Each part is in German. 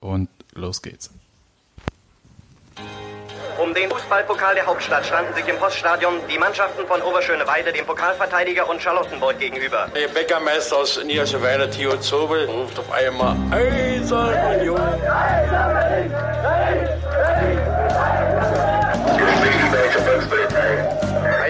Und los geht's. Um den Fußballpokal der Hauptstadt standen sich im Poststadion die Mannschaften von Oberschöneweide, dem Pokalverteidiger und Charlottenburg gegenüber. Der Bäckermeister aus Niederschöneweide, Theo Zobel, ruft auf einmal Eisern Union.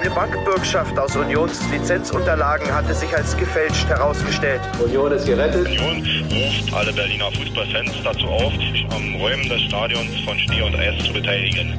Eine Bankbürgschaft aus Unions Lizenzunterlagen hatte sich als gefälscht herausgestellt. Union ist gerettet. Union ruft alle Berliner Fußballfans dazu auf, sich am Räumen des Stadions von Schnee und Eis zu beteiligen.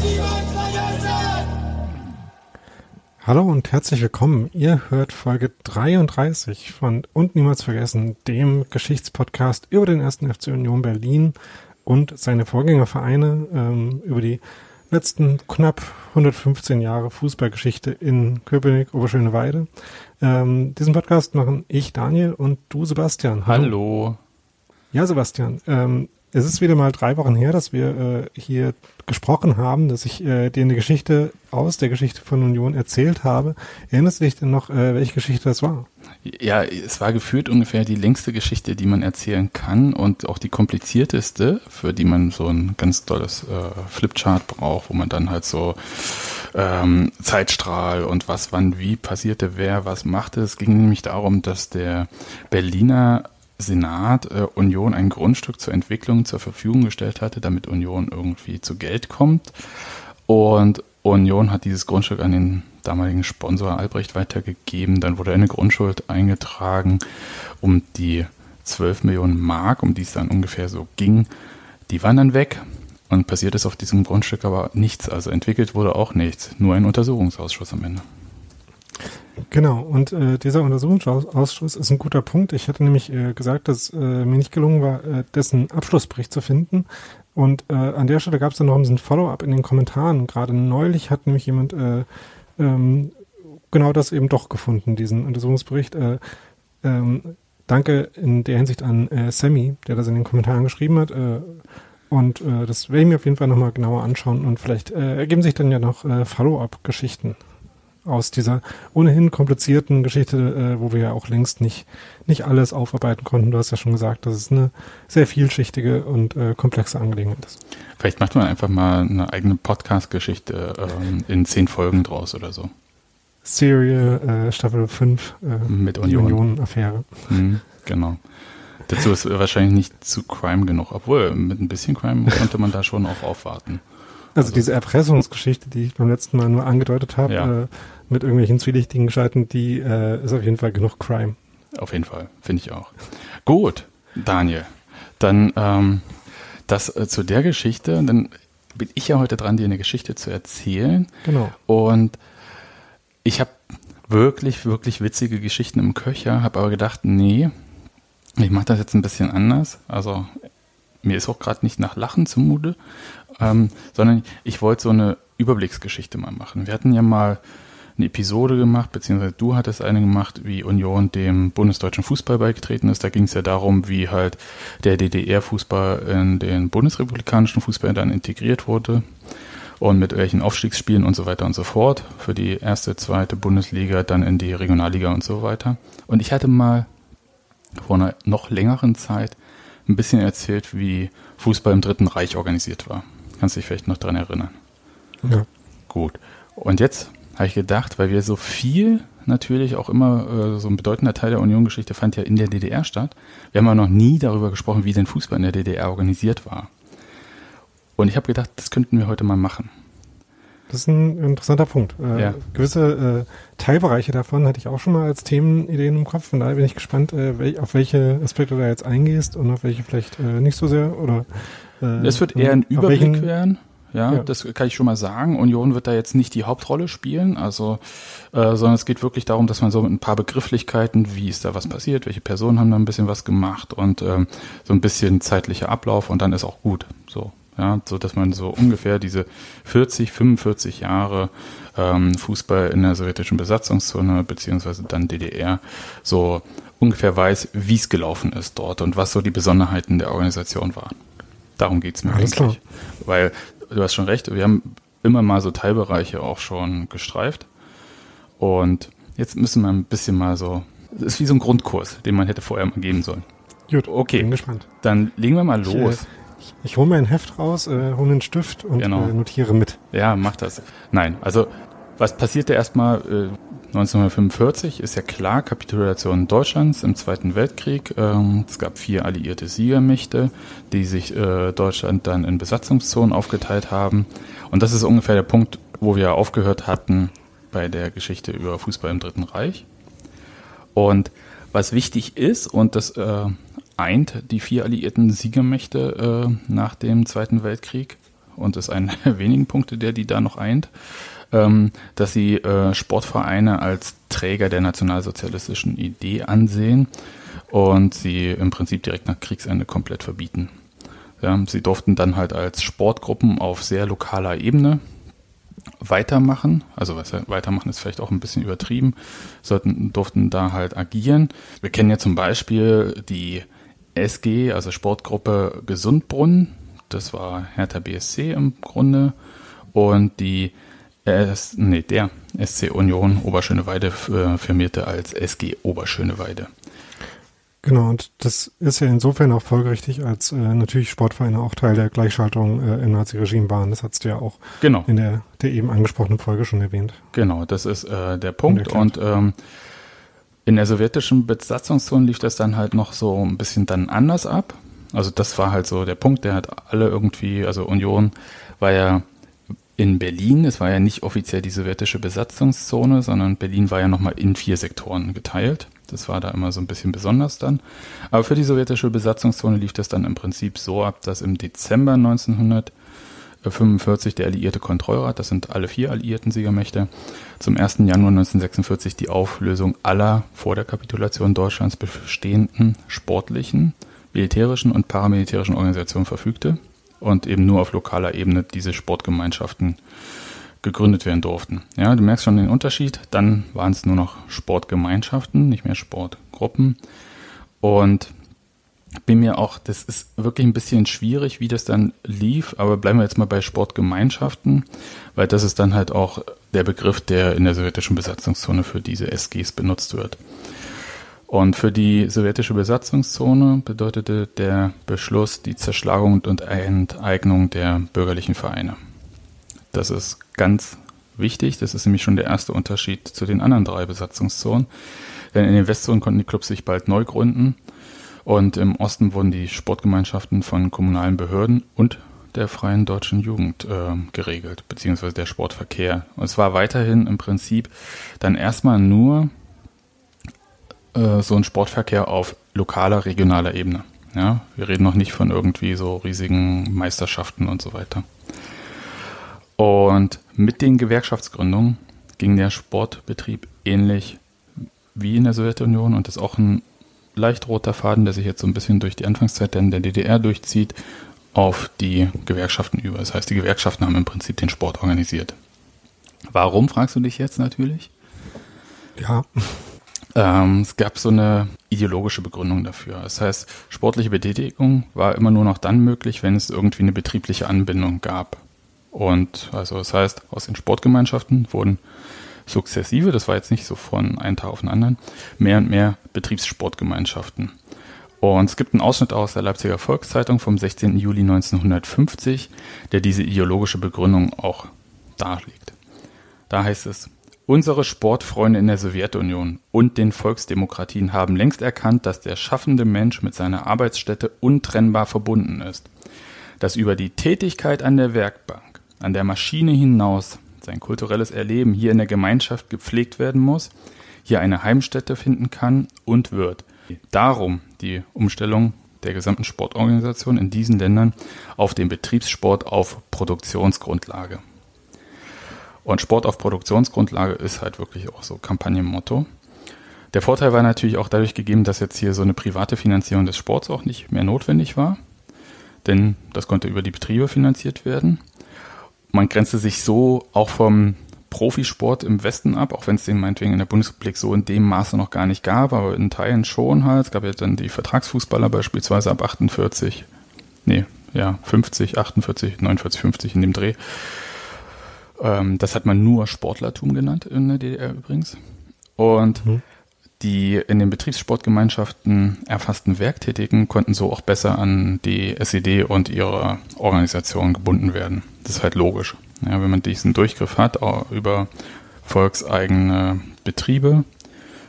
Hallo und herzlich willkommen. Ihr hört Folge 33 von Und Niemals Vergessen, dem Geschichtspodcast über den ersten FC Union Berlin und seine Vorgängervereine, ähm, über die letzten knapp 115 Jahre Fußballgeschichte in Köpenick, Oberschöneweide. Ähm, diesen Podcast machen ich, Daniel, und du, Sebastian. Hallo. Hallo. Ja, Sebastian, ähm, es ist wieder mal drei Wochen her, dass wir äh, hier gesprochen haben, dass ich äh, dir eine Geschichte aus der Geschichte von Union erzählt habe. Erinnerst du dich denn noch, äh, welche Geschichte das war? Ja, es war gefühlt ungefähr die längste Geschichte, die man erzählen kann und auch die komplizierteste, für die man so ein ganz tolles äh, Flipchart braucht, wo man dann halt so ähm, Zeitstrahl und was wann wie passierte, wer was machte. Es ging nämlich darum, dass der Berliner Senat äh, Union ein Grundstück zur Entwicklung zur Verfügung gestellt hatte, damit Union irgendwie zu Geld kommt. Und Union hat dieses Grundstück an den damaligen Sponsor Albrecht weitergegeben. Dann wurde eine Grundschuld eingetragen um die 12 Millionen Mark, um die es dann ungefähr so ging. Die waren dann weg und passiert ist auf diesem Grundstück aber nichts. Also entwickelt wurde auch nichts, nur ein Untersuchungsausschuss am Ende. Genau, und äh, dieser Untersuchungsausschuss ist ein guter Punkt. Ich hatte nämlich äh, gesagt, dass äh, mir nicht gelungen war, äh, dessen Abschlussbericht zu finden. Und äh, an der Stelle gab es dann noch ein Follow-up in den Kommentaren. Gerade neulich hat nämlich jemand äh, ähm, genau das eben doch gefunden, diesen Untersuchungsbericht. Äh, ähm, danke in der Hinsicht an äh, Sammy, der das in den Kommentaren geschrieben hat. Äh, und äh, das werde ich mir auf jeden Fall nochmal genauer anschauen und vielleicht äh, ergeben sich dann ja noch äh, Follow-up-Geschichten aus dieser ohnehin komplizierten Geschichte, äh, wo wir ja auch längst nicht, nicht alles aufarbeiten konnten. Du hast ja schon gesagt, dass es eine sehr vielschichtige und äh, komplexe Angelegenheit ist. Vielleicht macht man einfach mal eine eigene Podcast-Geschichte ähm, in zehn Folgen draus oder so. Serial äh, Staffel 5 äh, mit Union. Union-Affäre. Mhm, genau. Dazu ist wahrscheinlich nicht zu Crime genug, obwohl mit ein bisschen Crime konnte man da schon auch aufwarten. Also, also, diese Erpressungsgeschichte, die ich beim letzten Mal nur angedeutet habe, ja. äh, mit irgendwelchen zwielichtigen Gestalten, die äh, ist auf jeden Fall genug Crime. Auf jeden Fall, finde ich auch. Gut, Daniel. Dann ähm, das äh, zu der Geschichte, dann bin ich ja heute dran, dir eine Geschichte zu erzählen. Genau. Und ich habe wirklich, wirklich witzige Geschichten im Köcher, habe aber gedacht, nee, ich mache das jetzt ein bisschen anders. Also mir ist auch gerade nicht nach Lachen zumute, ähm, sondern ich wollte so eine Überblicksgeschichte mal machen. Wir hatten ja mal eine Episode gemacht, beziehungsweise du hattest eine gemacht, wie Union dem bundesdeutschen Fußball beigetreten ist. Da ging es ja darum, wie halt der DDR-Fußball in den bundesrepublikanischen Fußball dann integriert wurde und mit welchen Aufstiegsspielen und so weiter und so fort für die erste, zweite Bundesliga, dann in die Regionalliga und so weiter. Und ich hatte mal vor einer noch längeren Zeit ein bisschen erzählt, wie Fußball im Dritten Reich organisiert war. Kannst du dich vielleicht noch dran erinnern? Ja. Gut. Und jetzt habe ich gedacht, weil wir so viel natürlich auch immer, äh, so ein bedeutender Teil der Union-Geschichte fand ja in der DDR statt. Wir haben aber noch nie darüber gesprochen, wie denn Fußball in der DDR organisiert war. Und ich habe gedacht, das könnten wir heute mal machen. Das ist ein interessanter Punkt. Äh, ja. Gewisse äh, Teilbereiche davon hatte ich auch schon mal als Themenideen im Kopf. Von daher bin ich gespannt, äh, wel auf welche Aspekte du da jetzt eingehst und auf welche vielleicht äh, nicht so sehr. Oder Es wird eher ein Überblick werden. Ja, ja, das kann ich schon mal sagen. Union wird da jetzt nicht die Hauptrolle spielen, also, äh, sondern es geht wirklich darum, dass man so mit ein paar Begrifflichkeiten, wie ist da was passiert, welche Personen haben da ein bisschen was gemacht und ähm, so ein bisschen zeitlicher Ablauf und dann ist auch gut. So, ja, so dass man so ungefähr diese 40, 45 Jahre ähm, Fußball in der sowjetischen Besatzungszone beziehungsweise dann DDR so ungefähr weiß, wie es gelaufen ist dort und was so die Besonderheiten der Organisation waren. Darum geht es mir Alles eigentlich. Weil du hast schon recht, wir haben immer mal so Teilbereiche auch schon gestreift. Und jetzt müssen wir ein bisschen mal so, es ist wie so ein Grundkurs, den man hätte vorher mal geben sollen. Gut, Okay. bin gespannt. Dann legen wir mal Ich, los. äh, ich, ich hole mir ein Heft raus, äh, hole einen Stift und Genau. äh, notiere mit. Ja, mach das. Nein, also was passierte erstmal äh, 1945 ist ja klar, Kapitulation Deutschlands im Zweiten Weltkrieg. Ähm, es gab vier alliierte Siegermächte, die sich äh, Deutschland dann in Besatzungszonen aufgeteilt haben. Und das ist ungefähr der Punkt, wo wir aufgehört hatten bei der Geschichte über Fußball im Dritten Reich. Und was wichtig ist, und das äh, eint die vier alliierten Siegermächte äh, nach dem Zweiten Weltkrieg, und ist einer der wenigen Punkte, der die da noch eint, ähm, dass sie äh, Sportvereine als Träger der nationalsozialistischen Idee ansehen und sie im Prinzip direkt nach Kriegsende komplett verbieten. Ja, sie durften dann halt als Sportgruppen auf sehr lokaler Ebene weitermachen. Also was weitermachen ist vielleicht auch ein bisschen übertrieben. Sollten, durften da halt agieren. Wir kennen ja zum Beispiel die SG, also Sportgruppe Gesundbrunnen. Das war Hertha BSC im Grunde. Und die S, nee, der SC Union Oberschöneweide äh, firmierte als SG Oberschöneweide. Genau, und das ist ja insofern auch folgerichtig, als äh, natürlich Sportvereine auch Teil der Gleichschaltung äh, im Naziregime waren. Das hast du ja auch Genau. in der, der eben angesprochenen Folge schon erwähnt. Genau, das ist äh, der Punkt. Und ähm, in der sowjetischen Besatzungszone lief das dann halt noch so ein bisschen dann anders ab. Also das war halt so der Punkt, der hat alle irgendwie, also Union war ja in Berlin, es war ja nicht offiziell die sowjetische Besatzungszone, sondern Berlin war ja nochmal in vier Sektoren geteilt. Das war da immer so ein bisschen besonders dann. Aber für die sowjetische Besatzungszone lief das dann im Prinzip so ab, dass im Dezember 1945 der Alliierte Kontrollrat, das sind alle vier alliierten Siegermächte, zum 1. Januar 1946 die Auflösung aller vor der Kapitulation Deutschlands bestehenden sportlichen, militärischen und paramilitärischen Organisationen verfügte und eben nur auf lokaler Ebene diese Sportgemeinschaften gegründet werden durften. Ja, du merkst schon den Unterschied. Dann waren es nur noch Sportgemeinschaften, nicht mehr Sportgruppen. Und bin mir auch, das ist wirklich ein bisschen schwierig, wie das dann lief, aber bleiben wir jetzt mal bei Sportgemeinschaften, weil das ist dann halt auch der Begriff, der in der sowjetischen Besatzungszone für diese SGs benutzt wird. Und für die sowjetische Besatzungszone bedeutete der Beschluss die Zerschlagung und Enteignung der bürgerlichen Vereine. Das ist ganz wichtig. Das ist nämlich schon der erste Unterschied zu den anderen drei Besatzungszonen. Denn in den Westzonen konnten die Clubs sich bald neu gründen. Und im Osten wurden die Sportgemeinschaften von kommunalen Behörden und der freien deutschen Jugend äh, geregelt, beziehungsweise der Sportverkehr. Und es war weiterhin im Prinzip dann erstmal nur äh, so ein Sportverkehr auf lokaler, regionaler Ebene. Ja, wir reden noch nicht von irgendwie so riesigen Meisterschaften und so weiter. Und mit den Gewerkschaftsgründungen ging der Sportbetrieb ähnlich wie in der Sowjetunion und ist auch ein leicht roter Faden, der sich jetzt so ein bisschen durch die Anfangszeit der DDR durchzieht, auf die Gewerkschaften über. Das heißt, die Gewerkschaften haben im Prinzip den Sport organisiert. Warum, fragst du dich jetzt natürlich? Ja, Ähm, es gab so eine ideologische Begründung dafür. Das heißt, sportliche Betätigung war immer nur noch dann möglich, wenn es irgendwie eine betriebliche Anbindung gab. Und also das heißt, aus den Sportgemeinschaften wurden sukzessive, das war jetzt nicht so von einem Tag auf den anderen, mehr und mehr Betriebssportgemeinschaften. Und es gibt einen Ausschnitt aus der Leipziger Volkszeitung vom 16. Juli 1950, der diese ideologische Begründung auch darlegt. Da heißt es, Unsere Sportfreunde in der Sowjetunion und den Volksdemokratien haben längst erkannt, dass der schaffende Mensch mit seiner Arbeitsstätte untrennbar verbunden ist. Dass über die Tätigkeit an der Werkbank, an der Maschine hinaus sein kulturelles Erleben hier in der Gemeinschaft gepflegt werden muss, hier eine Heimstätte finden kann und wird. Darum die Umstellung der gesamten Sportorganisation in diesen Ländern auf den Betriebssport auf Produktionsgrundlage. Und Sport auf Produktionsgrundlage ist halt wirklich auch so Kampagnenmotto. Der Vorteil war natürlich auch dadurch gegeben, dass jetzt hier so eine private Finanzierung des Sports auch nicht mehr notwendig war. Denn das konnte über die Betriebe finanziert werden. Man grenzte sich so auch vom Profisport im Westen ab, auch wenn es den meinetwegen in der Bundesrepublik so in dem Maße noch gar nicht gab, aber in Teilen schon halt. Es gab ja dann die Vertragsfußballer beispielsweise ab 48, nee, ja, 50, 48, 49, 50 in dem Dreh. Ähm, das hat man nur Sportlertum genannt in der DDR übrigens. Und mhm. die in den Betriebssportgemeinschaften erfassten Werktätigen konnten so auch besser an die SED und ihre Organisation gebunden werden. Das ist halt logisch. Ja, wenn man diesen Durchgriff hat über volkseigene Betriebe,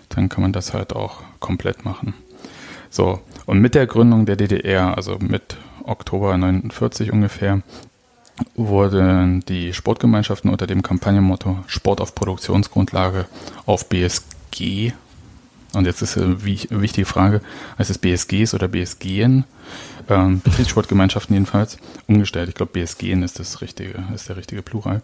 dann kann man das halt auch komplett machen. So, und mit der Gründung der DDR, also mit Oktober 49 ungefähr, wurden die Sportgemeinschaften unter dem Kampagnenmotto Sport auf Produktionsgrundlage auf BSG, und jetzt ist eine wichtige Frage, heißt es BSGs oder BSGen, ähm, Betriebssportgemeinschaften jedenfalls, umgestellt. Ich glaube, BSGen ist das richtige, ist der richtige Plural.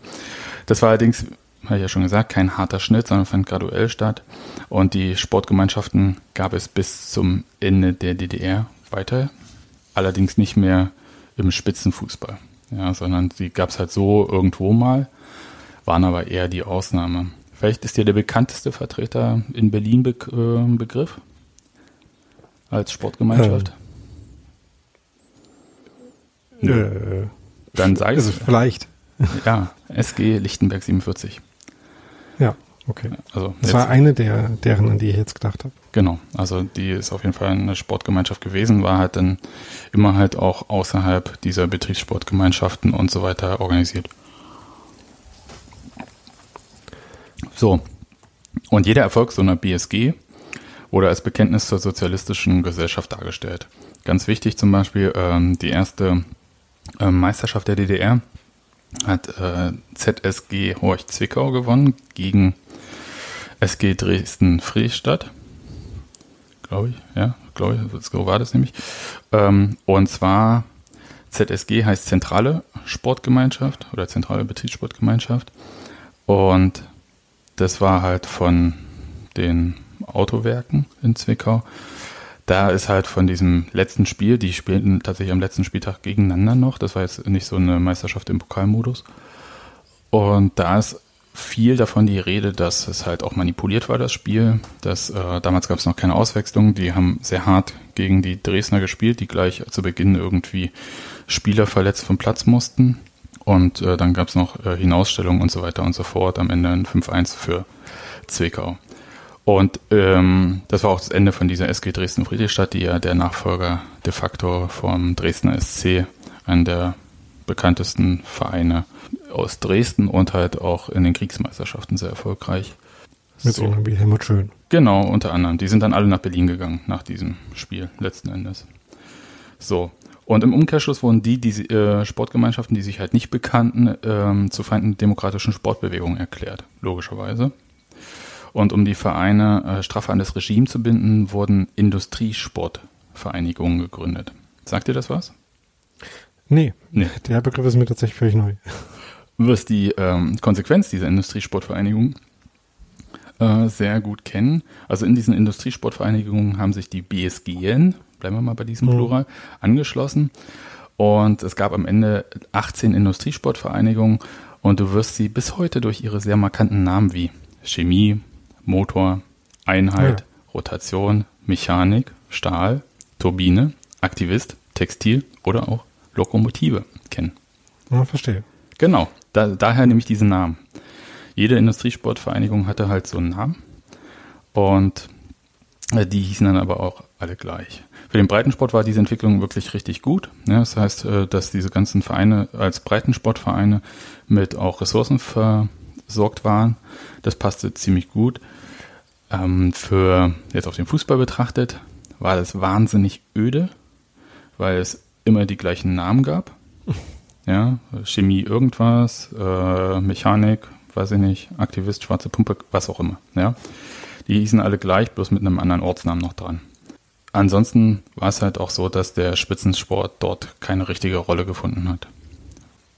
Das war allerdings, habe ich ja schon gesagt, kein harter Schnitt, sondern fand graduell statt. Und die Sportgemeinschaften gab es bis zum Ende der DDR weiter, allerdings nicht mehr im Spitzenfußball ja, sondern sie gab es halt so irgendwo mal, waren aber eher die Ausnahme. Vielleicht ist dir der bekannteste Vertreter in Berlin be äh, Begriff als Sportgemeinschaft. Ähm. Äh, Dann sag ich es. Vielleicht. Ja, SG Lichtenberg 47. Ja, okay. Also das war eine der deren, an die ich jetzt gedacht habe. Genau, also die ist auf jeden Fall eine Sportgemeinschaft gewesen, war halt dann immer halt auch außerhalb dieser Betriebssportgemeinschaften und so weiter organisiert. So, und jeder Erfolg so einer BSG wurde als Bekenntnis zur sozialistischen Gesellschaft dargestellt. Ganz wichtig zum Beispiel, ähm, die erste äh, Meisterschaft der DDR hat äh, ZSG Horch Zwickau gewonnen gegen SG Dresden-Friedstadt glaube ich, ja, glaube ich, so war das nämlich. Ähm, und zwar ZSG heißt Zentrale Sportgemeinschaft oder Zentrale Betriebssportgemeinschaft. Und das war halt von den Autowerken in Zwickau. Da ist halt von diesem letzten Spiel, die spielten tatsächlich am letzten Spieltag gegeneinander noch. Das war jetzt nicht so eine Meisterschaft im Pokalmodus. Und da ist viel davon die Rede, dass es halt auch manipuliert war, das Spiel. Das, äh, damals gab es noch keine Auswechslung. Die haben sehr hart gegen die Dresdner gespielt, die gleich zu Beginn irgendwie Spieler verletzt vom Platz mussten. Und äh, dann gab es noch äh, Hinausstellungen und so weiter und so fort. Am Ende ein 5-1 für Zwickau. Und ähm, das war auch das Ende von dieser SG Dresden-Friedrichstadt, die ja der Nachfolger de facto vom Dresdner SC, einer der bekanntesten Vereine aus Dresden und halt auch in den Kriegsmeisterschaften sehr erfolgreich. Mit so wie Helmut Schön. Genau, unter anderem. Die sind dann alle nach Berlin gegangen nach diesem Spiel letzten Endes. So. Und im Umkehrschluss wurden die, die äh, Sportgemeinschaften, die sich halt nicht bekannten, ähm, zu Feinden der demokratischen Sportbewegung erklärt, logischerweise. Und um die Vereine äh, straffer an das Regime zu binden, wurden Industriesportvereinigungen gegründet. Sagt ihr das was? Nee, nee. der Begriff ist mir tatsächlich völlig neu wirst die ähm, Konsequenz dieser Industriesportvereinigung äh, sehr gut kennen. Also in diesen Industriesportvereinigungen haben sich die BSGN, bleiben wir mal bei diesem mhm. Plural, angeschlossen. Und es gab am Ende 18 Industriesportvereinigungen und du wirst sie bis heute durch ihre sehr markanten Namen wie Chemie, Motor, Einheit, ja. Rotation, Mechanik, Stahl, Turbine, Aktivist, Textil oder auch Lokomotive kennen. Ja, verstehe. Genau. Da, daher nehme ich diesen Namen. Jede Industriesportvereinigung hatte halt so einen Namen. Und äh, die hießen dann aber auch alle gleich. Für den Breitensport war diese Entwicklung wirklich richtig gut. Das heißt, äh, dass diese ganzen Vereine als Breitensportvereine mit auch Ressourcen versorgt waren. Das passte ziemlich gut. Ähm, für jetzt auf den Fußball betrachtet war das wahnsinnig öde, weil es immer die gleichen Namen gab ja, Chemie irgendwas, äh, Mechanik, weiß ich nicht, Aktivist, schwarze Pumpe, was auch immer, ja. Die hießen alle gleich, bloß mit einem anderen Ortsnamen noch dran. Ansonsten war es halt auch so, dass der Spitzensport dort keine richtige Rolle gefunden hat.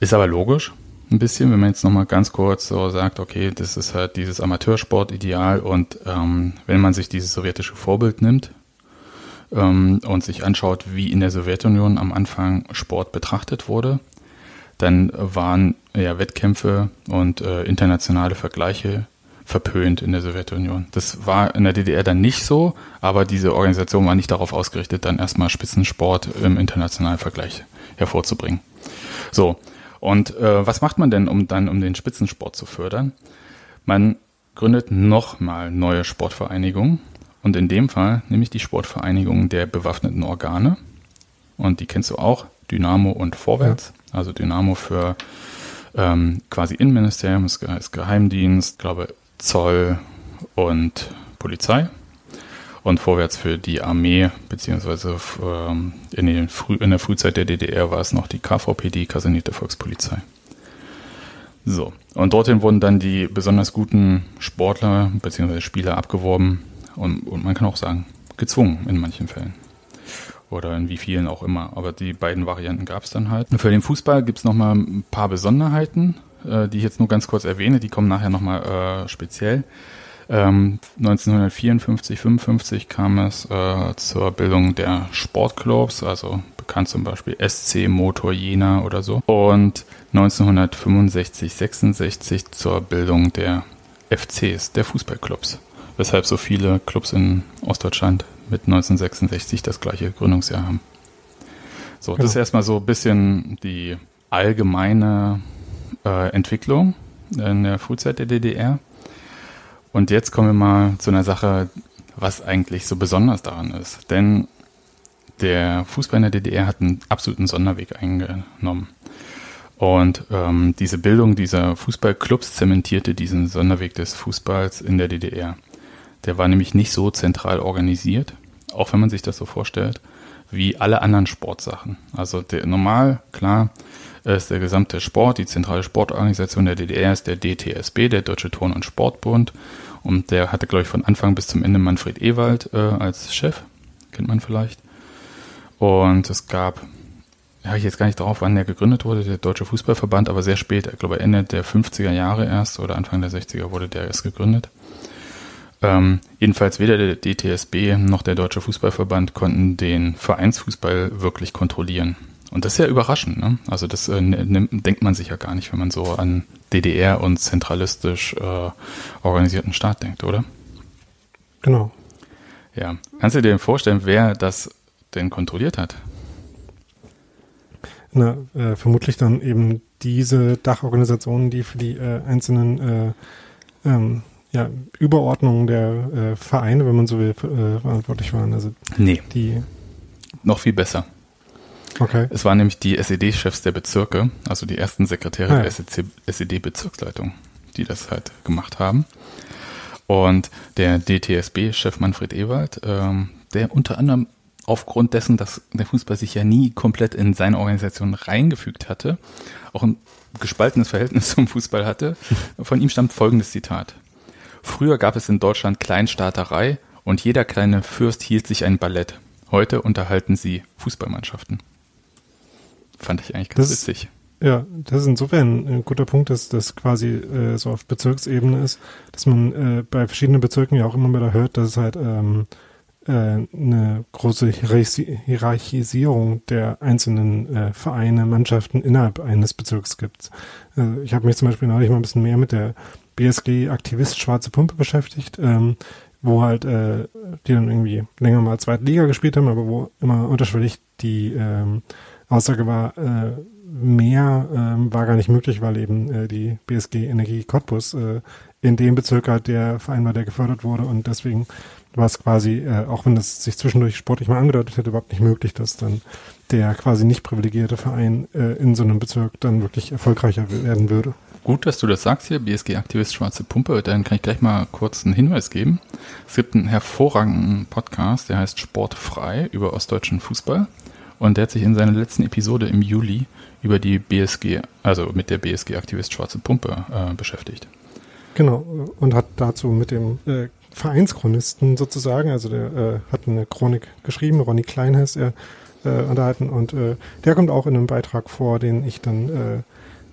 Ist aber logisch, ein bisschen, wenn man jetzt nochmal ganz kurz so sagt, okay, das ist halt dieses Amateursport-Ideal und ähm, wenn man sich dieses sowjetische Vorbild nimmt ähm, und sich anschaut, wie in der Sowjetunion am Anfang Sport betrachtet wurde, dann waren ja Wettkämpfe und äh, internationale Vergleiche verpönt in der Sowjetunion. Das war in der DDR dann nicht so, aber diese Organisation war nicht darauf ausgerichtet, dann erstmal Spitzensport im internationalen Vergleich hervorzubringen. So, und äh, was macht man denn, um dann um den Spitzensport zu fördern? Man gründet nochmal neue Sportvereinigungen und in dem Fall nämlich die Sportvereinigung der bewaffneten Organe. Und die kennst du auch, Dynamo und Vorwärts. Ja. Also Dynamo für ähm, quasi Innenministerium, ist, ist Geheimdienst, glaube Zoll und Polizei. Und vorwärts für die Armee, beziehungsweise ähm, in, den Früh, in der Frühzeit der DDR war es noch die KVP, die Kasernierte Volkspolizei. So, und dorthin wurden dann die besonders guten Sportler bzw. Spieler abgeworben und, und man kann auch sagen, gezwungen in manchen Fällen. Oder in wie vielen auch immer. Aber die beiden Varianten gab es dann halt. Für den Fußball gibt es nochmal ein paar Besonderheiten, äh, die ich jetzt nur ganz kurz erwähne. Die kommen nachher nochmal äh, speziell. Ähm, 1954, 55 kam es äh, zur Bildung der Sportclubs, also bekannt zum Beispiel SC Motor Jena oder so. Und 1965, 66 zur Bildung der FCs, der Fußballclubs. Weshalb so viele Clubs in Ostdeutschland mit 1966 das gleiche Gründungsjahr haben. So, genau. das ist erstmal so ein bisschen die allgemeine äh, Entwicklung in der Frühzeit der DDR. Und jetzt kommen wir mal zu einer Sache, was eigentlich so besonders daran ist. Denn der Fußball in der DDR hat einen absoluten Sonderweg eingenommen. Und ähm, diese Bildung dieser Fußballclubs zementierte diesen Sonderweg des Fußballs in der DDR. Der war nämlich nicht so zentral organisiert, auch wenn man sich das so vorstellt, wie alle anderen Sportsachen. Also der, normal, klar, ist der gesamte Sport, die zentrale Sportorganisation der DDR ist der DTSB, der Deutsche Turn- und Sportbund. Und der hatte, glaube ich, von Anfang bis zum Ende Manfred Ewald äh, als Chef. Kennt man vielleicht. Und es gab, ja, ich jetzt gar nicht drauf, wann der gegründet wurde, der Deutsche Fußballverband, aber sehr spät, ich glaube Ende der 50er Jahre erst oder Anfang der 60er wurde der erst gegründet. Ähm, jedenfalls weder der DTSB noch der Deutsche Fußballverband konnten den Vereinsfußball wirklich kontrollieren. Und das ist ja überraschend. Ne? Also das äh, nimmt, denkt man sich ja gar nicht, wenn man so an DDR und zentralistisch äh, organisierten Staat denkt, oder? Genau. Ja. Kannst du dir vorstellen, wer das denn kontrolliert hat? Na, äh, vermutlich dann eben diese Dachorganisationen, die für die äh, einzelnen äh, ähm, ja, Überordnungen der äh, Vereine, wenn man so will, äh, verantwortlich waren. Also nee. Die noch viel besser. Okay. Es waren nämlich die SED-Chefs der Bezirke, also die ersten Sekretäre ah, ja. der SED-Bezirksleitung, die das halt gemacht haben. Und der DTSB-Chef Manfred Ewald, ähm, der unter anderem aufgrund dessen, dass der Fußball sich ja nie komplett in seine Organisation reingefügt hatte, auch ein gespaltenes Verhältnis zum Fußball hatte, von ihm stammt folgendes Zitat. Früher gab es in Deutschland Kleinstaaterei und jeder kleine Fürst hielt sich ein Ballett. Heute unterhalten sie Fußballmannschaften. Fand ich eigentlich ganz das, witzig. Ja, das ist insofern ein guter Punkt, dass das quasi äh, so auf Bezirksebene ist, dass man äh, bei verschiedenen Bezirken ja auch immer wieder hört, dass es halt ähm, äh, eine große Hierarchisierung der einzelnen äh, Vereine, Mannschaften innerhalb eines Bezirks gibt. Äh, ich habe mich zum Beispiel neulich mal ein bisschen mehr mit der BSG Aktivist Schwarze Pumpe beschäftigt, ähm, wo halt äh, die dann irgendwie länger mal zweite Liga gespielt haben, aber wo immer unterschwellig die ähm, Aussage war, äh, mehr ähm, war gar nicht möglich, weil eben äh, die BSG Energie Cottbus äh, in dem Bezirk halt der Verein war, der gefördert wurde und deswegen war es quasi, äh, auch wenn das sich zwischendurch sportlich mal angedeutet hätte, überhaupt nicht möglich, dass dann der quasi nicht privilegierte Verein äh, in so einem Bezirk dann wirklich erfolgreicher werden würde. Gut, dass du das sagst hier, BSG-Aktivist Schwarze Pumpe. Dann kann ich gleich mal kurz einen Hinweis geben. Es gibt einen hervorragenden Podcast, der heißt Sportfrei über ostdeutschen Fußball. Und der hat sich in seiner letzten Episode im Juli über die BSG, also mit der BSG-Aktivist Schwarze Pumpe äh, beschäftigt. Genau, und hat dazu mit dem äh, Vereinschronisten sozusagen, also der äh, hat eine Chronik geschrieben, Ronny Klein heißt er, äh, unterhalten und äh, der kommt auch in einem Beitrag vor, den ich dann äh,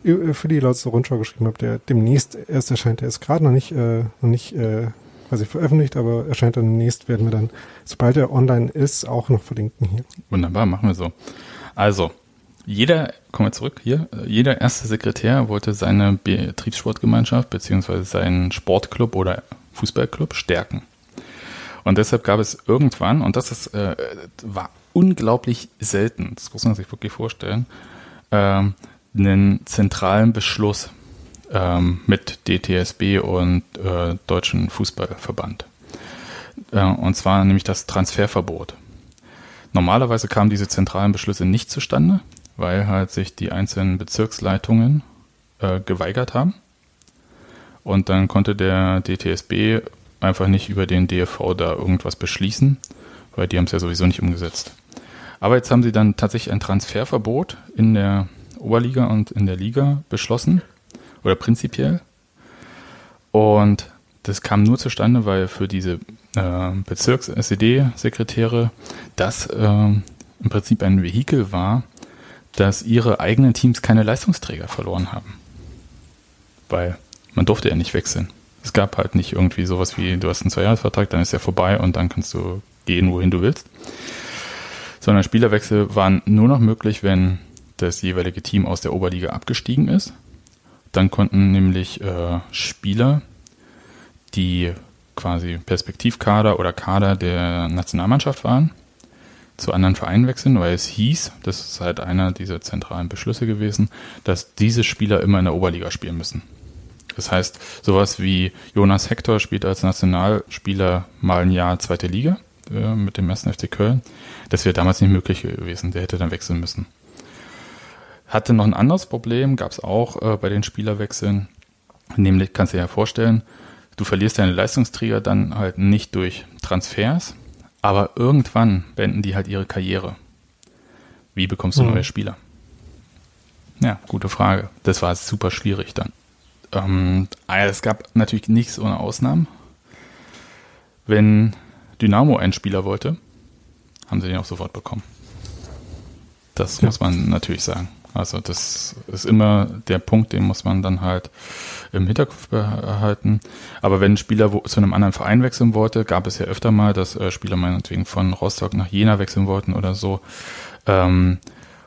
für die zur Rundschau geschrieben habe, der demnächst erst erscheint. Der ist gerade noch nicht, äh, noch nicht äh, quasi veröffentlicht, aber erscheint dann demnächst, werden wir dann, sobald er online ist, auch noch verlinken hier. Wunderbar, machen wir so. Also, jeder, kommen wir zurück hier, jeder erste Sekretär wollte seine Betriebssportgemeinschaft beziehungsweise seinen Sportclub oder Fußballclub stärken. Und deshalb gab es irgendwann, und das ist, äh, war unglaublich selten, das muss man sich wirklich vorstellen, ähm, einen zentralen Beschluss ähm, mit DTSB und äh, Deutschen Fußballverband. Äh, und zwar nämlich das Transferverbot. Normalerweise kamen diese zentralen Beschlüsse nicht zustande, weil halt sich die einzelnen Bezirksleitungen äh, geweigert haben. Und dann konnte der DTSB einfach nicht über den DFV da irgendwas beschließen, weil die haben es ja sowieso nicht umgesetzt. Aber jetzt haben sie dann tatsächlich ein Transferverbot in der Oberliga und in der Liga beschlossen oder prinzipiell. Und das kam nur zustande, weil für diese äh, Bezirks-SED-Sekretäre das äh, im Prinzip ein Vehikel war, dass ihre eigenen Teams keine Leistungsträger verloren haben. Weil man durfte ja nicht wechseln. Es gab halt nicht irgendwie sowas wie, du hast einen Zweijahresvertrag, dann ist er vorbei und dann kannst du gehen, wohin du willst. Sondern Spielerwechsel waren nur noch möglich, wenn das jeweilige Team aus der Oberliga abgestiegen ist. Dann konnten nämlich äh, Spieler, die quasi Perspektivkader oder Kader der Nationalmannschaft waren, zu anderen Vereinen wechseln, weil es hieß, das ist halt einer dieser zentralen Beschlüsse gewesen, dass diese Spieler immer in der Oberliga spielen müssen. Das heißt, sowas wie Jonas Hector spielt als Nationalspieler mal ein Jahr zweite Liga äh, mit dem 1. FC Köln. Das wäre damals nicht möglich gewesen. Der hätte dann wechseln müssen. Hatte noch ein anderes Problem, gab es auch äh, bei den Spielerwechseln. Nämlich, kannst du dir ja vorstellen, du verlierst deine Leistungsträger dann halt nicht durch Transfers, aber irgendwann beenden die halt ihre Karriere. Wie bekommst du mhm. neue Spieler? Ja, gute Frage. Das war super schwierig dann. Ähm, ah es gab natürlich nichts ohne Ausnahmen. Wenn Dynamo einen Spieler wollte, haben sie den auch sofort bekommen. Das ja. muss man natürlich sagen. Also das ist immer der Punkt, den muss man dann halt im Hinterkopf behalten. Aber wenn ein Spieler zu einem anderen Verein wechseln wollte, gab es ja öfter mal, dass äh, Spieler meinetwegen von Rostock nach Jena wechseln wollten oder so. Ähm,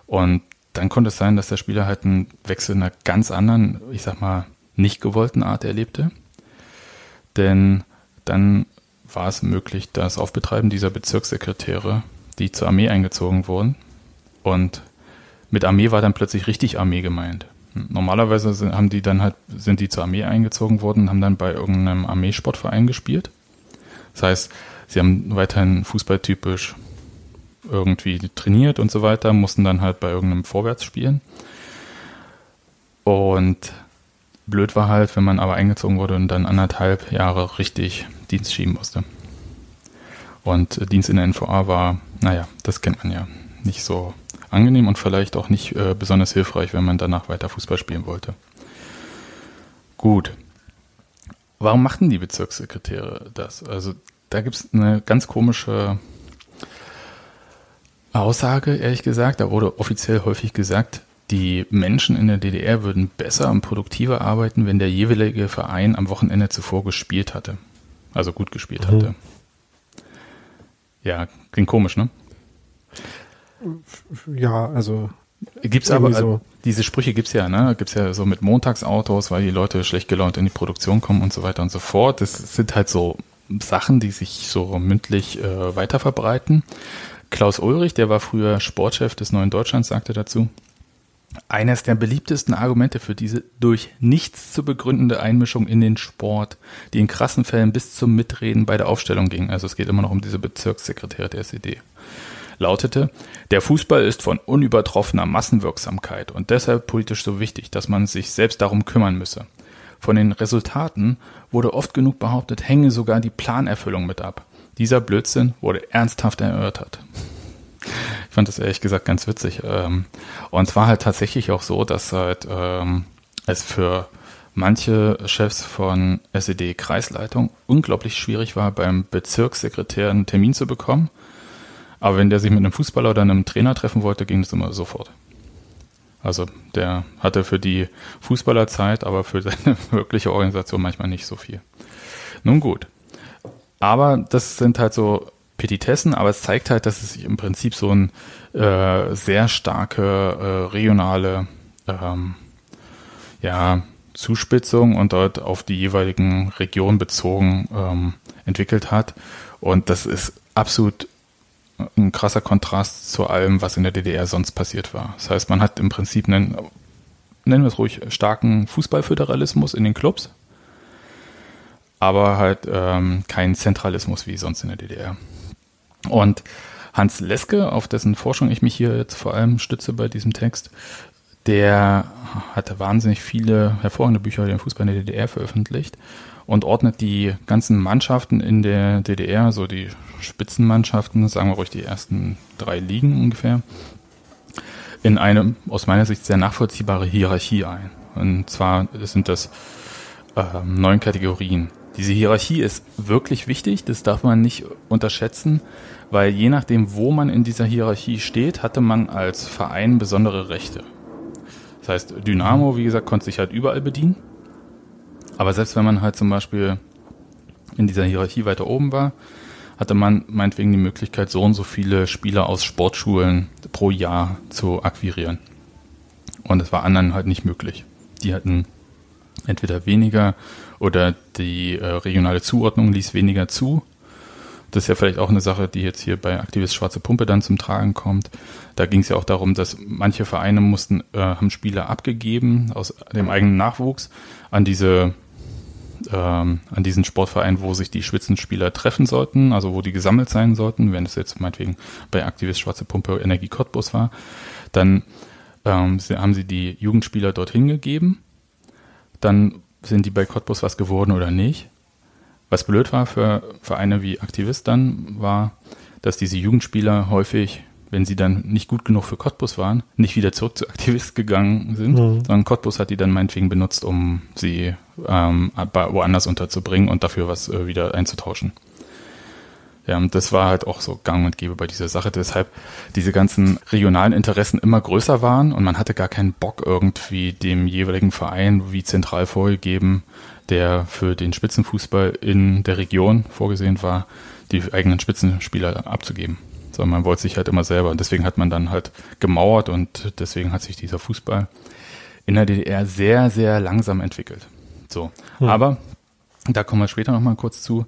und dann konnte es sein, dass der Spieler halt einen Wechsel in einer ganz anderen, ich sag mal, nicht gewollten Art erlebte. Denn dann war es möglich, dass auf Betreiben dieser Bezirkssekretäre, die zur Armee eingezogen wurden, und mit Armee war dann plötzlich richtig Armee gemeint. Normalerweise haben die dann halt, sind die zur Armee eingezogen worden und haben dann bei irgendeinem Armeesportverein gespielt. Das heißt, sie haben weiterhin fußballtypisch irgendwie trainiert und so weiter, mussten dann halt bei irgendeinem Vorwärts spielen. Und blöd war halt, wenn man aber eingezogen wurde und dann anderthalb Jahre richtig Dienst schieben musste. Und Dienst in der NVA war, naja, das kennt man ja, nicht so angenehm und vielleicht auch nicht äh, besonders hilfreich, wenn man danach weiter Fußball spielen wollte. Gut. Warum machten die Bezirkssekretäre das? Also da gibt es eine ganz komische Aussage, ehrlich gesagt. Da wurde offiziell häufig gesagt, die Menschen in der DDR würden besser und produktiver arbeiten, wenn der jeweilige Verein am Wochenende zuvor gespielt hatte. Also gut gespielt mhm. hatte. Ja, klingt komisch, ne? Ja, also. Gibt's aber, so. diese Sprüche gibt's ja, ne? Gibt's ja so mit Montagsautos, weil die Leute schlecht gelaunt in die Produktion kommen und so weiter und so fort. Das sind halt so Sachen, die sich so mündlich äh, weiter verbreiten. Klaus Ulrich, der war früher Sportchef des Neuen Deutschlands, sagte dazu, eines der beliebtesten Argumente für diese durch nichts zu begründende Einmischung in den Sport, die in krassen Fällen bis zum Mitreden bei der Aufstellung ging, also es geht immer noch um diese Bezirkssekretäre der SED, lautete, der Fußball ist von unübertroffener Massenwirksamkeit und deshalb politisch so wichtig, dass man sich selbst darum kümmern müsse. Von den Resultaten wurde oft genug behauptet, hänge sogar die Planerfüllung mit ab. Dieser Blödsinn wurde ernsthaft erörtert. Ich fand das ehrlich gesagt ganz witzig. Ähm, und es war halt tatsächlich auch so, dass halt ähm, es für manche Chefs von SED-Kreisleitung unglaublich schwierig war, beim Bezirkssekretär einen Termin zu bekommen, aber wenn der sich mit einem Fußballer oder einem Trainer treffen wollte, ging das immer sofort. Also der hatte für die Fußballerzeit, aber für seine wirkliche Organisation manchmal nicht so viel. Nun gut. Aber das sind halt so Petitessen, aber es zeigt halt, dass es sich im Prinzip so ein äh, sehr starke äh, regionale ähm, ja, Zuspitzung und dort auf die jeweiligen Regionen bezogen ähm, entwickelt hat. Und das ist absolut ein krasser Kontrast zu allem, was in der DDR sonst passiert war. Das heißt, man hat im Prinzip einen, nennen wir es ruhig, starken Fußballföderalismus in den Clubs, aber halt ähm, keinen Zentralismus wie sonst in der DDR. Und Hans Leske, auf dessen Forschung ich mich hier jetzt vor allem stütze bei diesem Text, der hatte wahnsinnig viele hervorragende Bücher über den Fußball in der DDR veröffentlicht und ordnet die ganzen Mannschaften in der DDR, so die Spitzenmannschaften, sagen wir ruhig die ersten drei Ligen ungefähr, in eine aus meiner Sicht sehr nachvollziehbare Hierarchie ein. Und zwar sind das äh, neun Kategorien. Diese Hierarchie ist wirklich wichtig, das darf man nicht unterschätzen, weil je nachdem, wo man in dieser Hierarchie steht, hatte man als Verein besondere Rechte. Das heißt, Dynamo, wie gesagt, konnte sich halt überall bedienen. Aber selbst wenn man halt zum Beispiel in dieser Hierarchie weiter oben war, hatte man meinetwegen die Möglichkeit, so und so viele Spieler aus Sportschulen pro Jahr zu akquirieren. Und es war anderen halt nicht möglich. Die hatten entweder weniger oder die äh, regionale Zuordnung ließ weniger zu. Das ist ja vielleicht auch eine Sache, die jetzt hier bei Aktivist Schwarze Pumpe dann zum Tragen kommt. Da ging es ja auch darum, dass manche Vereine mussten, äh, haben Spieler abgegeben aus dem eigenen Nachwuchs an diese ähm, an diesen Sportverein, wo sich die Spitzenspieler treffen sollten, also wo die gesammelt sein sollten, wenn es jetzt meinetwegen bei Aktivist Schwarze Pumpe Energie Cottbus war, dann ähm, haben sie die Jugendspieler dorthin gegeben, dann sind die bei Cottbus was geworden oder nicht. Was blöd war für Vereine wie Aktivist dann, war, dass diese Jugendspieler häufig, wenn sie dann nicht gut genug für Cottbus waren, nicht wieder zurück zu Aktivist gegangen sind, mhm. sondern Cottbus hat die dann meinetwegen benutzt, um sie ähm, woanders unterzubringen und dafür was äh, wieder einzutauschen. Ja, und das war halt auch so gang und gäbe bei dieser Sache, deshalb diese ganzen regionalen Interessen immer größer waren und man hatte gar keinen Bock irgendwie dem jeweiligen Verein wie zentral vorgegeben, der für den Spitzenfußball in der Region vorgesehen war, die eigenen Spitzenspieler abzugeben. Sondern man wollte sich halt immer selber. Und deswegen hat man dann halt gemauert und deswegen hat sich dieser Fußball in der DDR sehr, sehr langsam entwickelt. So. Hm. Aber da kommen wir später nochmal kurz zu.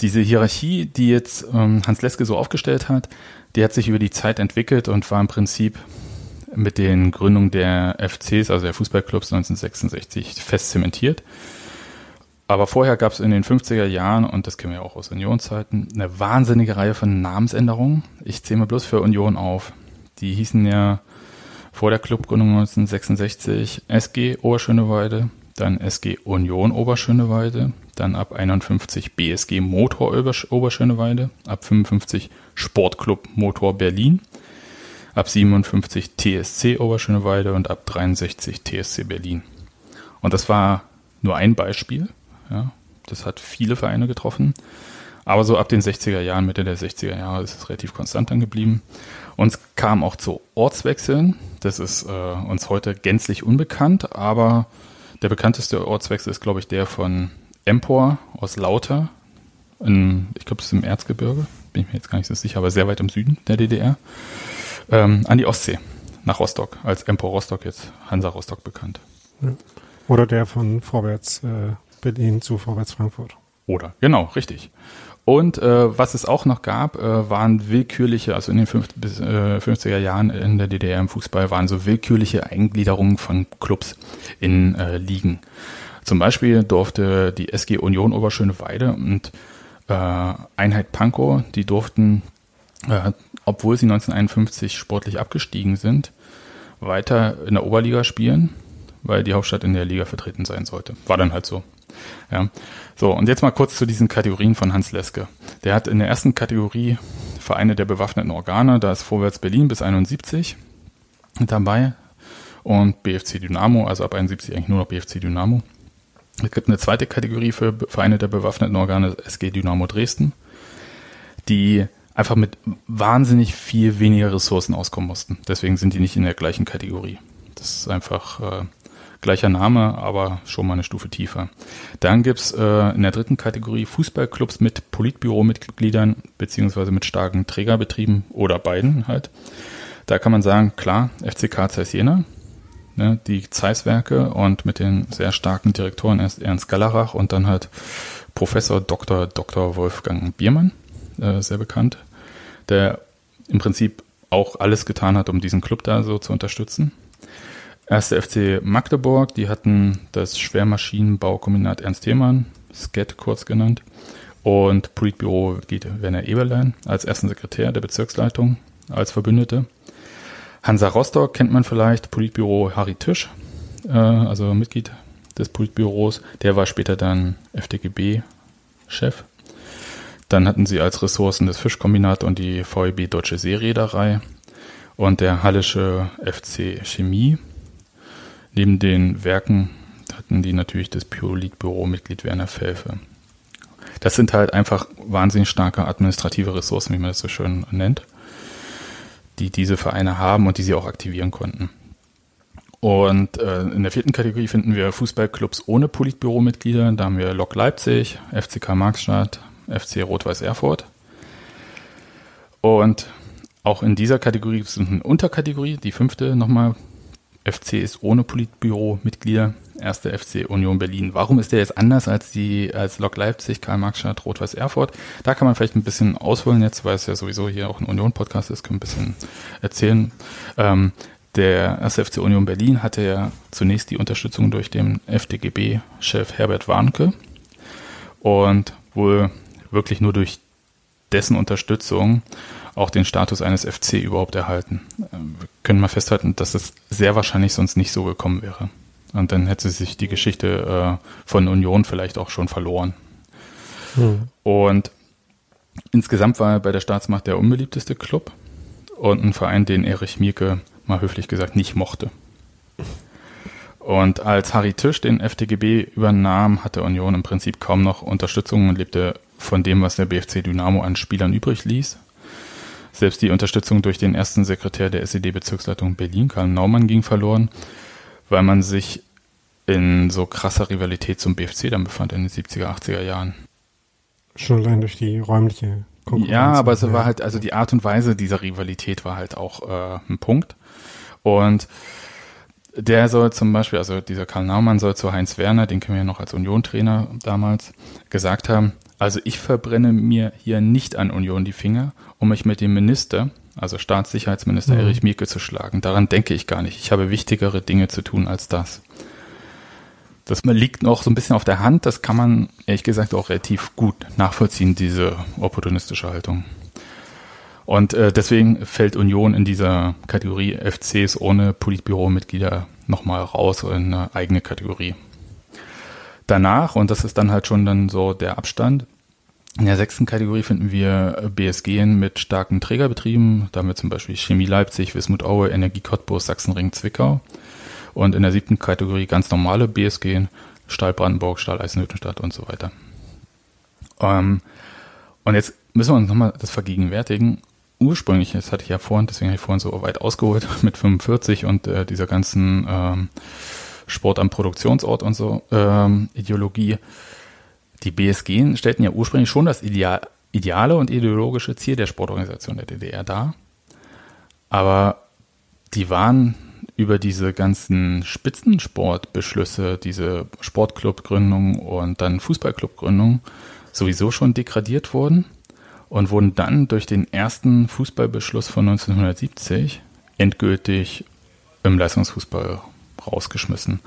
Diese Hierarchie, die jetzt ähm, Hans Leske so aufgestellt hat, die hat sich über die Zeit entwickelt und war im Prinzip mit den Gründungen der FCs, also der Fußballclubs 1966, fest zementiert. Aber vorher gab es in den 50er Jahren, und das kennen wir auch aus Unionszeiten, eine wahnsinnige Reihe von Namensänderungen. Ich zähle mal bloß für Union auf. Die hießen ja vor der Clubgründung 1966 SG Oberschöneweide, dann SG Union Oberschöneweide, dann ab 51 BSG Motor Oberschöneweide, ab 55 Sportclub Motor Berlin, ab 57 TSC Oberschöneweide und ab 63 TSC Berlin. Und das war nur ein Beispiel. Ja, das hat viele Vereine getroffen. Aber so ab den 60er Jahren, Mitte der 60er Jahre ist es relativ konstant dann geblieben. Uns kam auch zu Ortswechseln. Das ist äh, uns heute gänzlich unbekannt, aber der bekannteste Ortswechsel ist, glaube ich, der von Empor aus Lauter. In, ich glaube, das ist im Erzgebirge. Bin ich mir jetzt gar nicht so sicher, aber sehr weit im Süden der DDR. Ähm, an die Ostsee, nach Rostock. Als Empor Rostock jetzt Hansa Rostock bekannt. Oder der von Vorwärts äh, Berlin zu Vorwärts Frankfurt. Oder, genau, richtig. Und äh, was es auch noch gab, äh, waren willkürliche, also in den 50, bis, äh, 50er Jahren in der DDR im Fußball, waren so willkürliche Eingliederungen von Clubs in äh, Ligen. Zum Beispiel durfte die SG Union Oberschöneweide und äh, Einheit Pankow, die durften, äh, obwohl sie 1951 sportlich abgestiegen sind, weiter in der Oberliga spielen, weil die Hauptstadt in der Liga vertreten sein sollte. War dann halt so. Ja. So, und jetzt mal kurz zu diesen Kategorien von Hans Leske. Der hat in der ersten Kategorie Vereine der bewaffneten Organe, da ist Vorwärts Berlin bis 71 dabei und BFC Dynamo, also ab 71 eigentlich nur noch BFC Dynamo. Es gibt eine zweite Kategorie für Vereine der bewaffneten Organe, SG Dynamo Dresden, die einfach mit wahnsinnig viel weniger Ressourcen auskommen mussten. Deswegen sind die nicht in der gleichen Kategorie. Das ist einfach äh, Gleicher Name, aber schon mal eine Stufe tiefer. Dann gibt's äh, in der dritten Kategorie Fußballclubs mit Politbüromitgliedern beziehungsweise mit starken Trägerbetrieben oder beiden halt. Da kann man sagen, klar, FCK Zeiss Jena, ne, die Zeiss-Werke und mit den sehr starken Direktoren erst Ernst Gallerach und dann halt Professor Dr. Dr. Wolfgang Biermann, äh, sehr bekannt, der im Prinzip auch alles getan hat, um diesen Club da so zu unterstützen. Erste FC Magdeburg, die hatten das Schwermaschinenbaukombinat Ernst Thiemann, SCET kurz genannt, und Politbüro geht Werner Eberlein als ersten Sekretär der Bezirksleitung als Verbündete. Hansa Rostock kennt man vielleicht, Politbüro Harry Tisch, äh, also Mitglied des Politbüros. Der war später dann FDGB-Chef. Dann hatten sie als Ressourcen das Fischkombinat und die VEB Deutsche Seereederei und der Hallische FC Chemie Neben den Werken hatten die natürlich das Politbüro-Mitglied Werner Felfe. Das sind halt einfach wahnsinnig starke administrative Ressourcen, wie man das so schön nennt, die diese Vereine haben und die sie auch aktivieren konnten. Und äh, in der vierten Kategorie finden wir Fußballclubs ohne Politbüro-Mitglieder. Da haben wir Lok Leipzig, FCK Markstadt, FC Rot-Weiß Erfurt. Und auch in dieser Kategorie gibt es eine Unterkategorie, die fünfte nochmal FC ist ohne Politbüro-Mitglieder. Erste FC Union Berlin. Warum ist der jetzt anders als die als Lok Leipzig, Karl-Marx-Stadt, Rot-Weiß Erfurt? Da kann man vielleicht ein bisschen ausholen jetzt, weil es ja sowieso hier auch ein Union-Podcast ist, können ein bisschen erzählen. Ähm, der erste FC Union Berlin hatte ja zunächst die Unterstützung durch den FDGB-Chef Herbert Warnke und wohl wirklich nur durch dessen Unterstützung auch den Status eines FC überhaupt erhalten. Wir können mal festhalten, dass es sehr wahrscheinlich sonst nicht so gekommen wäre. Und dann hätte sich die Geschichte äh, von Union vielleicht auch schon verloren. Hm. Und insgesamt war er bei der Staatsmacht der unbeliebteste Club und ein Verein, den Erich Mielke mal höflich gesagt nicht mochte. Und als Harry Tisch den FDGB übernahm, hatte Union im Prinzip kaum noch Unterstützung und lebte von dem, was der BFC Dynamo an Spielern übrig ließ. Selbst die Unterstützung durch den ersten Sekretär der SED-Bezirksleitung Berlin, Karl Naumann, ging verloren, weil man sich in so krasser Rivalität zum BFC dann befand in den 70er, 80er Jahren. Schon allein durch die räumliche Konkurrenz. Ja, aber es war halt, also die Art und Weise dieser Rivalität war halt auch äh, ein Punkt. Und der soll zum Beispiel, also dieser Karl Naumann soll zu Heinz Werner, den kennen wir ja noch als Union-Trainer damals, gesagt haben, also ich verbrenne mir hier nicht an Union die Finger, um mich mit dem Minister, also Staatssicherheitsminister mhm. Erich Mielke zu schlagen. Daran denke ich gar nicht. Ich habe wichtigere Dinge zu tun als das. Das liegt noch so ein bisschen auf der Hand. Das kann man ehrlich gesagt auch relativ gut nachvollziehen, diese opportunistische Haltung. Und äh, deswegen fällt Union in dieser Kategorie FCs ohne Politbüro-Mitglieder nochmal raus in eine eigene Kategorie. Danach, und das ist dann halt schon dann so der Abstand, in der sechsten Kategorie finden wir BSG mit starken Trägerbetrieben. Da haben wir zum Beispiel Chemie Leipzig, Wismut Aue, Energie Cottbus, Sachsenring, Zwickau. Und in der siebten Kategorie ganz normale BSG, Stahl Brandenburg, Stahl Eisenhüttenstadt und so weiter. Ähm, und jetzt müssen wir uns nochmal das vergegenwärtigen. Ursprünglich, das hatte ich ja vorhin, deswegen habe ich vorhin so weit ausgeholt, mit 45 und äh, dieser ganzen ähm, Sport am Produktionsort und so ähm, Ideologie die BSG stellten ja ursprünglich schon das Ideal, ideale und ideologische Ziel der Sportorganisation der DDR dar. Aber die waren über diese ganzen Spitzensportbeschlüsse, diese Sportclubgründung und dann Fußballclubgründung sowieso schon degradiert worden und wurden dann durch den ersten Fußballbeschluss von 1970 endgültig im Leistungsfußball rausgeschmissen.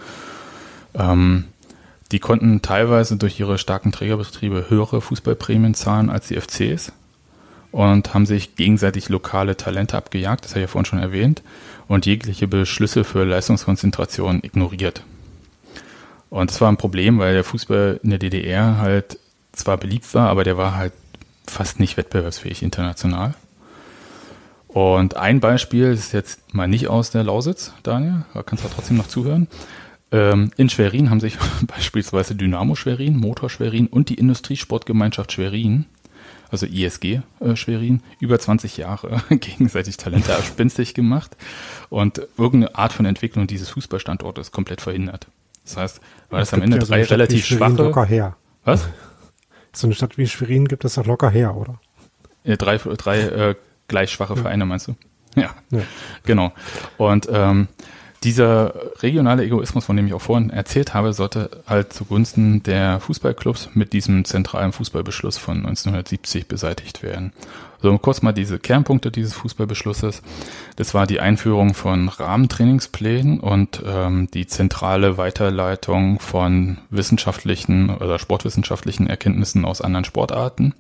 Ähm, die konnten teilweise durch ihre starken Trägerbetriebe höhere Fußballprämien zahlen als die FCs und haben sich gegenseitig lokale Talente abgejagt, das habe ich ja vorhin schon erwähnt, und jegliche Beschlüsse für Leistungskonzentration ignoriert. Und das war ein Problem, weil der Fußball in der DDR halt zwar beliebt war, aber der war halt fast nicht wettbewerbsfähig international. Und ein Beispiel ist jetzt mal nicht aus der Lausitz, Daniel, da kannst du trotzdem noch zuhören. Ähm, in Schwerin haben sich beispielsweise Dynamo Schwerin, Motor Schwerin und die Industriesportgemeinschaft Schwerin, also ISG äh, Schwerin, über 20 Jahre gegenseitig Talente erspinstig gemacht und irgendeine Art von Entwicklung dieses Fußballstandortes komplett verhindert. Das heißt, weil es am Ende ja so drei relativ schwache. locker her. Was? So eine Stadt wie Schwerin gibt es doch locker her, oder? Drei drei äh, gleich schwache Vereine, meinst du? Ja, Ja. genau. Und ähm, dieser regionale Egoismus, von dem ich auch vorhin erzählt habe, sollte halt zugunsten der Fußballclubs mit diesem zentralen Fußballbeschluss von 1970 beseitigt werden. So kurz mal diese Kernpunkte dieses Fußballbeschlusses. Das war die Einführung von Rahmentrainingsplänen und ähm, die zentrale Weiterleitung von wissenschaftlichen oder sportwissenschaftlichen Erkenntnissen aus anderen Sportarten.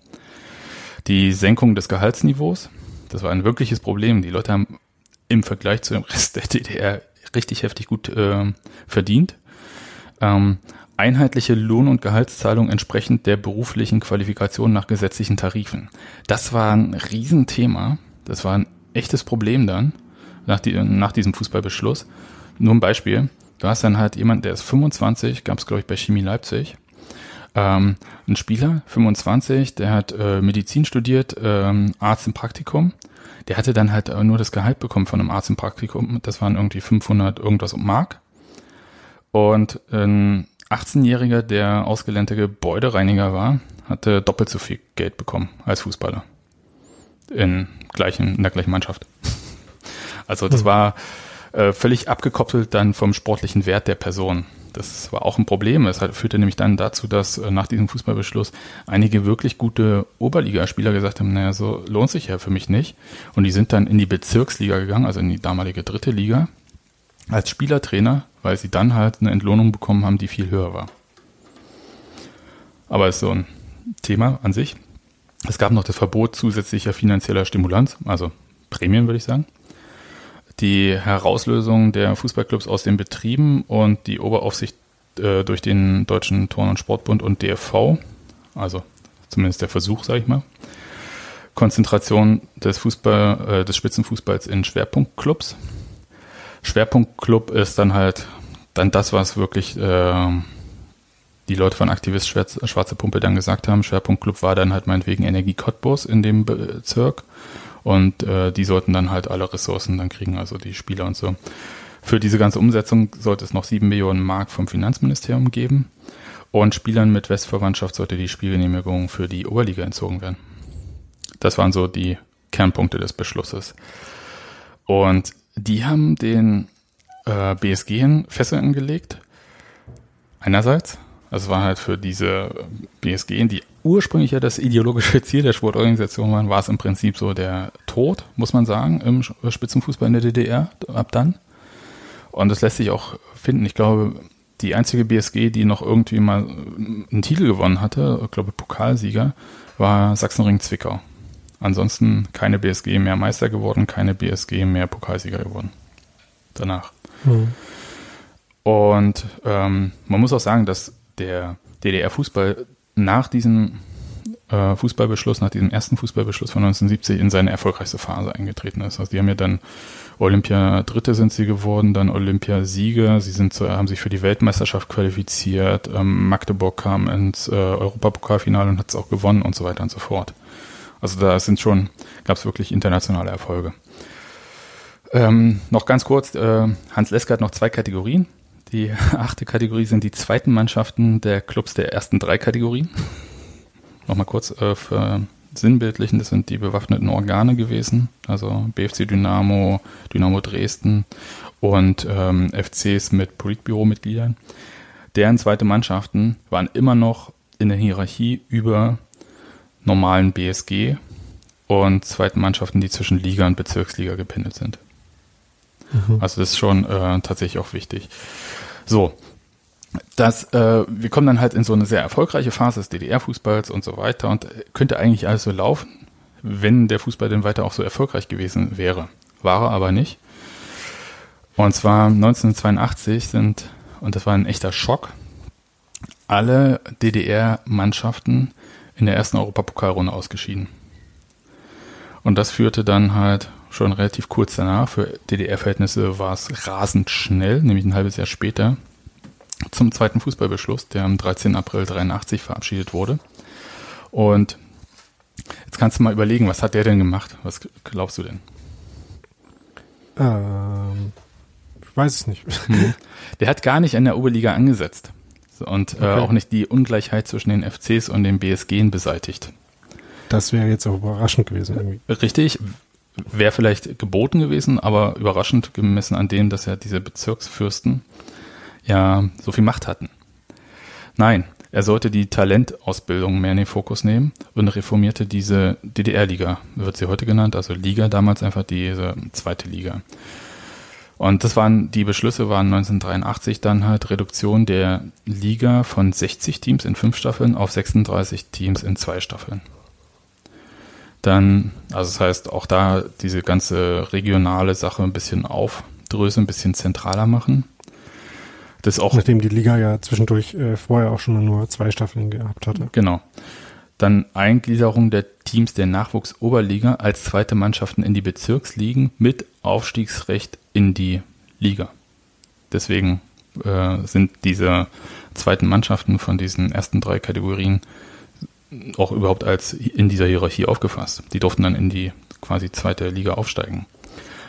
Die Senkung des Gehaltsniveaus. Das war ein wirkliches Problem. Die Leute haben im Vergleich zu dem Rest der DDR richtig heftig gut äh, verdient. Ähm, einheitliche Lohn- und Gehaltszahlung entsprechend der beruflichen Qualifikation nach gesetzlichen Tarifen. Das war ein Riesenthema. Das war ein echtes Problem dann nach, die, nach diesem Fußballbeschluss. Nur ein Beispiel. Du hast dann halt jemand, der ist 25, gab es glaube ich bei Chemie Leipzig. Ähm, ein Spieler, 25, der hat äh, Medizin studiert, ähm, Arzt im Praktikum. Der hatte dann halt äh, nur das Gehalt bekommen von einem Arzt im Praktikum. Das waren irgendwie 500 irgendwas Mark. Und ein 18-Jähriger, der ausgelernte Gebäudereiniger war, hatte doppelt so viel Geld bekommen als Fußballer. In, gleichen, in der gleichen Mannschaft. Also das war äh, völlig abgekoppelt dann vom sportlichen Wert der Person. Das war auch ein Problem. Es hat, führte nämlich dann dazu, dass äh, nach diesem Fußballbeschluss einige wirklich gute Oberligaspieler gesagt haben, naja, so lohnt sich ja für mich nicht. Und die sind dann in die Bezirksliga gegangen, also in die damalige dritte Liga, als Spielertrainer, weil sie dann halt eine Entlohnung bekommen haben, die viel höher war. Aber ist so ein Thema an sich. Es gab noch das Verbot zusätzlicher finanzieller Stimulanz, also Prämien würde ich sagen. Die Herauslösung der Fußballclubs aus den Betrieben und die Oberaufsicht äh, durch den Deutschen Turn- und Sportbund und DFV, also zumindest der Versuch, sage ich mal. Konzentration des Fußball, äh, des Spitzenfußballs in Schwerpunktclubs. Schwerpunktclub ist dann halt dann das, was wirklich äh, die Leute von Aktivist Schwarz, Schwarze Pumpe dann gesagt haben. Schwerpunktclub war dann halt meinetwegen Energie Cottbus in dem Bezirk und äh, die sollten dann halt alle Ressourcen dann kriegen, also die Spieler und so. Für diese ganze Umsetzung sollte es noch sieben Millionen Mark vom Finanzministerium geben und Spielern mit Westverwandtschaft sollte die Spielgenehmigung für die Oberliga entzogen werden. Das waren so die Kernpunkte des Beschlusses. Und die haben den äh, BSG in Fesseln angelegt. Einerseits, also war halt für diese BSG, die ursprünglich ja das ideologische Ziel der Sportorganisation waren, war es im Prinzip so der Tod, muss man sagen, im Spitzenfußball in der DDR ab dann. Und das lässt sich auch finden. Ich glaube, die einzige BSG, die noch irgendwie mal einen Titel gewonnen hatte, ich glaube Pokalsieger, war Sachsenring Zwickau. Ansonsten keine BSG mehr Meister geworden, keine BSG mehr Pokalsieger geworden. Danach. Mhm. Und ähm, man muss auch sagen, dass der DDR-Fußball nach diesem äh, Fußballbeschluss, nach diesem ersten Fußballbeschluss von 1970 in seine erfolgreichste Phase eingetreten ist. Also die haben ja dann Olympia Dritte sind sie geworden, dann Olympiasieger. Sie sind haben sich für die Weltmeisterschaft qualifiziert. Ähm, Magdeburg kam ins äh, Europapokalfinale und hat es auch gewonnen und so weiter und so fort. Also da sind schon, gab es wirklich internationale Erfolge. Ähm, noch ganz kurz, äh, Hans Leske hat noch zwei Kategorien. Die achte Kategorie sind die zweiten Mannschaften der Clubs der ersten drei Kategorien. Nochmal kurz äh, für sinnbildlichen, das sind die bewaffneten Organe gewesen, also BFC Dynamo, Dynamo Dresden und ähm, FCs mit Politbüro-Mitgliedern. Deren zweite Mannschaften waren immer noch in der Hierarchie über normalen BSG und zweiten Mannschaften, die zwischen Liga und Bezirksliga gependelt sind. Mhm. Also das ist schon äh, tatsächlich auch wichtig. So, das, äh, wir kommen dann halt in so eine sehr erfolgreiche Phase des DDR-Fußballs und so weiter und könnte eigentlich alles so laufen, wenn der Fußball denn weiter auch so erfolgreich gewesen wäre. War er aber nicht. Und zwar 1982 sind, und das war ein echter Schock, alle DDR-Mannschaften in der ersten Europapokalrunde ausgeschieden. Und das führte dann halt schon relativ kurz danach, für DDR-Verhältnisse war es rasend schnell, nämlich ein halbes Jahr später, zum zweiten Fußballbeschluss, der am 13. April 83 verabschiedet wurde. Und Jetzt kannst du mal überlegen, was hat der denn gemacht? Was glaubst du denn? Ähm, ich weiß es nicht. Der hat gar nicht an der Oberliga angesetzt und äh, Okay. auch nicht die Ungleichheit zwischen den FCs und den BSG beseitigt. Das wäre jetzt auch überraschend gewesen irgendwie. Richtig, wäre vielleicht geboten gewesen, aber überraschend gemessen an dem, dass ja diese Bezirksfürsten ja so viel Macht hatten. Nein, er sollte die Talentausbildung mehr in den Fokus nehmen und reformierte diese DDR-Liga, wird sie heute genannt, also Liga, damals einfach diese zweite Liga. Und das waren, die Beschlüsse waren 1983 dann halt Reduktion der Liga von 60 Teams in fünf Staffeln auf 36 Teams in zwei Staffeln. Dann, also das heißt, auch da diese ganze regionale Sache ein bisschen aufdröseln, ein bisschen zentraler machen. Das auch Nachdem die Liga ja zwischendurch äh, vorher auch schon mal nur zwei Staffeln gehabt hatte. Genau. Dann Eingliederung der Teams der Nachwuchsoberliga als zweite Mannschaften in die Bezirksligen mit Aufstiegsrecht in die Liga. Deswegen äh, sind diese zweiten Mannschaften von diesen ersten drei Kategorien auch überhaupt als in dieser Hierarchie aufgefasst. Die durften dann in die quasi zweite Liga aufsteigen.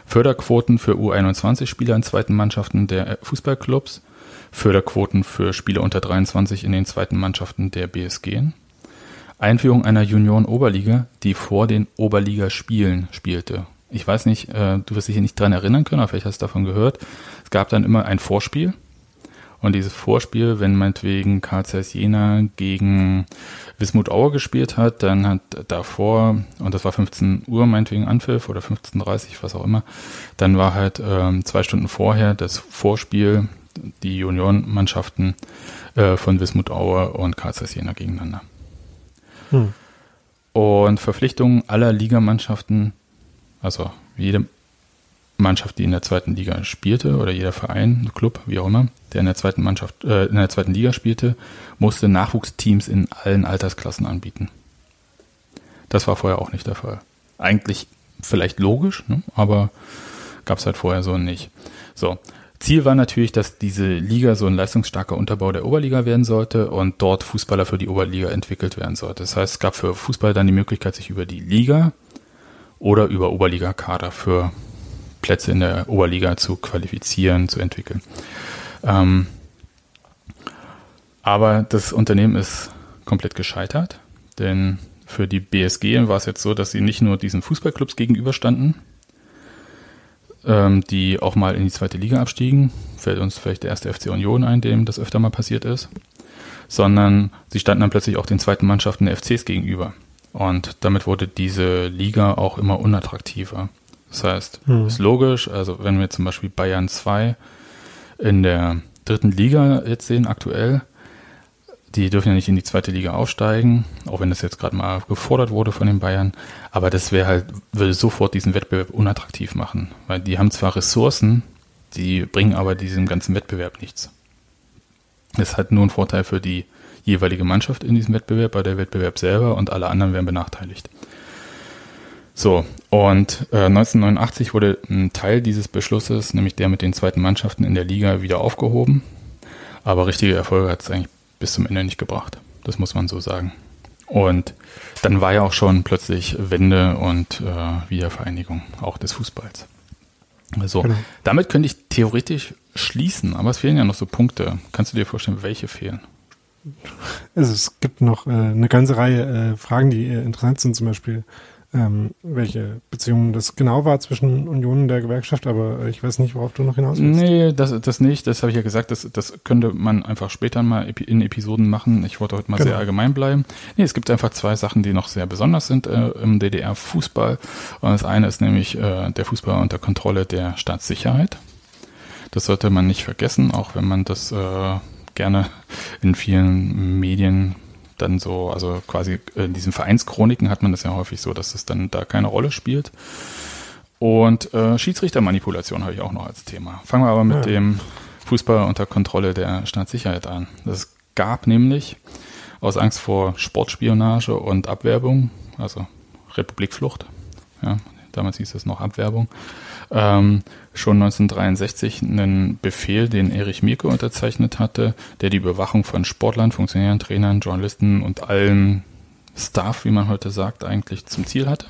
Förderquoten für U21-Spieler in zweiten Mannschaften der Fußballclubs, Förderquoten für Spieler unter 23 in den zweiten Mannschaften der BSG, Einführung einer Junioren-Oberliga, die vor den Oberligaspielen spielte. Ich weiß nicht, äh, du wirst dich hier nicht dran erinnern können, aber vielleicht hast du davon gehört. Es gab dann immer ein Vorspiel. Und dieses Vorspiel, wenn meinetwegen Karl Zeiss Jena gegen Wismut Auer gespielt hat, dann hat davor, und das war 15 Uhr meinetwegen Anpfiff oder 15.30 was auch immer, dann war halt ähm, zwei Stunden vorher das Vorspiel, die Juniorenmannschaften äh, von Wismut Auer und Karl Zeiss Jena gegeneinander. Hm. Und Verpflichtungen aller Ligamannschaften, also jede Mannschaft, die in der zweiten Liga spielte, oder jeder Verein, Club, wie auch immer, der in der zweiten Mannschaft, äh, in der zweiten Liga spielte, musste Nachwuchsteams in allen Altersklassen anbieten. Das war vorher auch nicht der Fall. Eigentlich vielleicht logisch, ne? aber gab es halt vorher so nicht. So. Ziel war natürlich, dass diese Liga so ein leistungsstarker Unterbau der Oberliga werden sollte und dort Fußballer für die Oberliga entwickelt werden sollte. Das heißt, es gab für Fußball dann die Möglichkeit, sich über die Liga oder über Oberliga-Kader für Plätze in der Oberliga zu qualifizieren, zu entwickeln. Ähm, aber das Unternehmen ist komplett gescheitert, denn für die BSG war es jetzt so, dass sie nicht nur diesen Fußballclubs gegenüberstanden, ähm, die auch mal in die zweite Liga abstiegen, fällt uns vielleicht der erste FC Union ein, dem das öfter mal passiert ist, sondern sie standen dann plötzlich auch den zweiten Mannschaften der FCs gegenüber. Und damit wurde diese Liga auch immer unattraktiver. Das heißt, Mhm. ist logisch, also wenn wir zum Beispiel Bayern 2 in der dritten Liga jetzt sehen, aktuell, die dürfen ja nicht in die zweite Liga aufsteigen, auch wenn das jetzt gerade mal gefordert wurde von den Bayern. Aber das wäre halt, würde sofort diesen Wettbewerb unattraktiv machen. Weil die haben zwar Ressourcen, die bringen aber diesem ganzen Wettbewerb nichts. Das hat nur einen Vorteil für die jeweilige Mannschaft in diesem Wettbewerb, bei der Wettbewerb selber und alle anderen werden benachteiligt. So, und äh, 1989 wurde ein Teil dieses Beschlusses, nämlich der mit den zweiten Mannschaften in der Liga, wieder aufgehoben. Aber richtige Erfolge hat es eigentlich bis zum Ende nicht gebracht. Das muss man so sagen. Und dann war ja auch schon plötzlich Wende und äh, Wiedervereinigung auch des Fußballs. So, Genau. damit könnte ich theoretisch schließen, aber es fehlen ja noch so Punkte. Kannst du dir vorstellen, welche fehlen? Also es gibt noch äh, eine ganze Reihe äh, Fragen, die äh, interessant sind, zum Beispiel ähm, welche Beziehungen das genau war zwischen Union und der Gewerkschaft, aber äh, ich weiß nicht, worauf du noch hinaus willst. Nee, das, das nicht. Das habe ich ja gesagt. Das, das könnte man einfach später mal in Episoden machen. Ich wollte heute mal Genau. sehr allgemein bleiben. Nee, es gibt einfach zwei Sachen, die noch sehr besonders sind äh, im DDR-Fußball. Und das eine ist nämlich äh, der Fußball unter Kontrolle der Staatssicherheit. Das sollte man nicht vergessen, auch wenn man das äh, gerne in vielen Medien dann so, also quasi in diesen Vereinschroniken hat man das ja häufig so, dass es dann da keine Rolle spielt. Und äh, Schiedsrichtermanipulation habe ich auch noch als Thema. Fangen wir aber mit Ja. dem Fußball unter Kontrolle der Staatssicherheit an. Es gab nämlich aus Angst vor Sportspionage und Abwerbung, also Republikflucht, ja, damals hieß es noch Abwerbung, ähm, schon 1963 einen Befehl, den Erich Mielke unterzeichnet hatte, der die Überwachung von Sportlern, Funktionären, Trainern, Journalisten und allen Staff, wie man heute sagt, eigentlich zum Ziel hatte.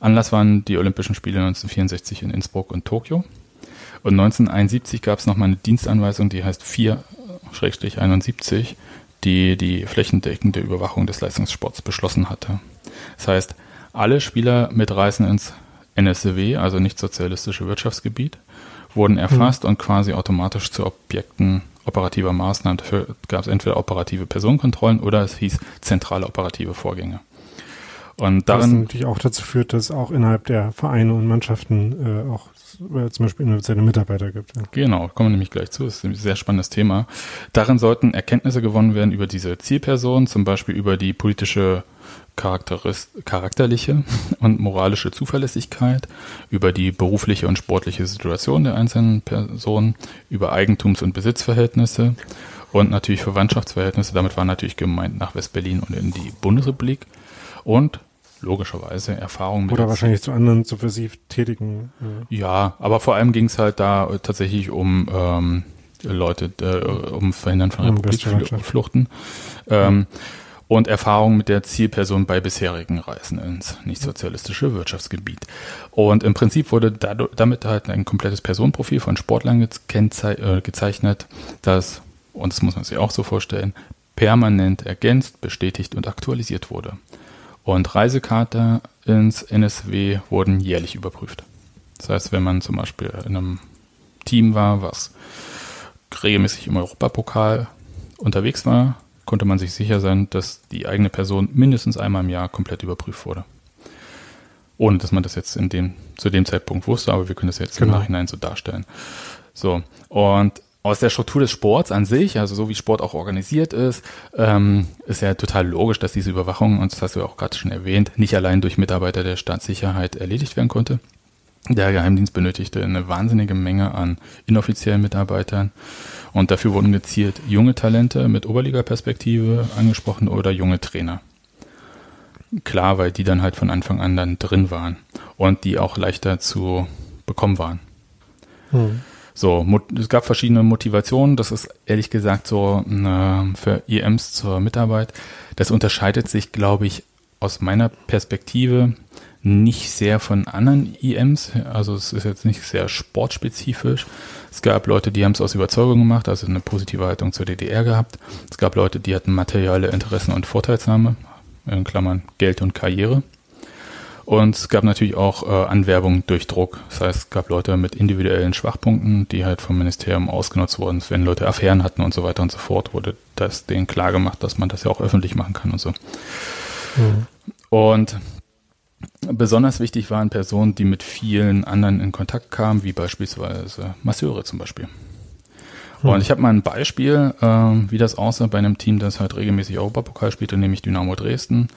Anlass waren die Olympischen Spiele 1964 in Innsbruck und Tokio. Und 1971 gab es nochmal eine Dienstanweisung, die heißt 4-71, die die flächendeckende Überwachung des Leistungssports beschlossen hatte. Das heißt, alle Spieler mit Reisen ins NSW, also nicht sozialistische Wirtschaftsgebiet, wurden erfasst mhm. und quasi automatisch zu Objekten operativer Maßnahmen. Dafür gab es entweder operative Personenkontrollen oder es hieß zentrale operative Vorgänge. Und darin, Was natürlich auch dazu führt, dass auch innerhalb der Vereine und Mannschaften äh, auch äh, zum Beispiel inoffizielle Mitarbeiter gibt. Genau, kommen wir nämlich gleich zu. Das ist ein sehr spannendes Thema. Darin sollten Erkenntnisse gewonnen werden über diese Zielperson, zum Beispiel über die politische charakterliche und moralische Zuverlässigkeit, über die berufliche und sportliche Situation der einzelnen Personen, über Eigentums- und Besitzverhältnisse und natürlich Verwandtschaftsverhältnisse. Damit war natürlich gemeint nach West-Berlin und in die Bundesrepublik und logischerweise Erfahrungen mit. Oder wahrscheinlich zu anderen subversiv tätigen. Ja, ja aber vor allem ging es halt da tatsächlich um ähm, Leute, äh, um Verhindern von Republikfluchten. Ähm, und Erfahrungen mit der Zielperson bei bisherigen Reisen ins nicht-sozialistische Wirtschaftsgebiet. Und im Prinzip wurde damit halt ein komplettes Personenprofil von Sportlern äh, gezeichnet, das, und das muss man sich auch so vorstellen, permanent ergänzt, bestätigt und aktualisiert wurde. Und Reisekarte ins NSW wurden jährlich überprüft. Das heißt, wenn man zum Beispiel in einem Team war, was regelmäßig im Europapokal unterwegs war, konnte man sich sicher sein, dass die eigene Person mindestens einmal im Jahr komplett überprüft wurde. Ohne dass man das jetzt in dem, zu dem Zeitpunkt wusste, aber wir können das jetzt genau. im Nachhinein so darstellen. So, und aus der Struktur des Sports an sich, also so wie Sport auch organisiert ist, ähm, ist ja total logisch, dass diese Überwachung, und das hast du ja auch gerade schon erwähnt, nicht allein durch Mitarbeiter der Staatssicherheit erledigt werden konnte. Der Geheimdienst benötigte eine wahnsinnige Menge an inoffiziellen Mitarbeitern und dafür wurden gezielt junge Talente mit Oberliga-Perspektive angesprochen oder junge Trainer. Klar, weil die dann halt von Anfang an dann drin waren und die auch leichter zu bekommen waren. Hm. So, es gab verschiedene Motivationen. Das ist ehrlich gesagt so äh, für IMs zur Mitarbeit. Das unterscheidet sich, glaube ich, aus meiner Perspektive nicht sehr von anderen IMs. Also es ist jetzt nicht sehr sportspezifisch. Es gab Leute, die haben es aus Überzeugung gemacht, also eine positive Haltung zur DDR gehabt. Es gab Leute, die hatten materielle Interessen und Vorteilsnahme, in Klammern Geld und Karriere. Und es gab natürlich auch äh, Anwerbung durch Druck. Das heißt, es gab Leute mit individuellen Schwachpunkten, die halt vom Ministerium ausgenutzt wurden. Wenn Leute Affären hatten und so weiter und so fort, wurde das denen klar gemacht, dass man das ja auch öffentlich machen kann und so. Mhm. Und besonders wichtig waren Personen, die mit vielen anderen in Kontakt kamen, wie beispielsweise Masseure zum Beispiel. Mhm. Und ich habe mal ein Beispiel, äh, wie das aussah bei einem Team, das halt regelmäßig Europapokal spielte, nämlich Dynamo Dresden.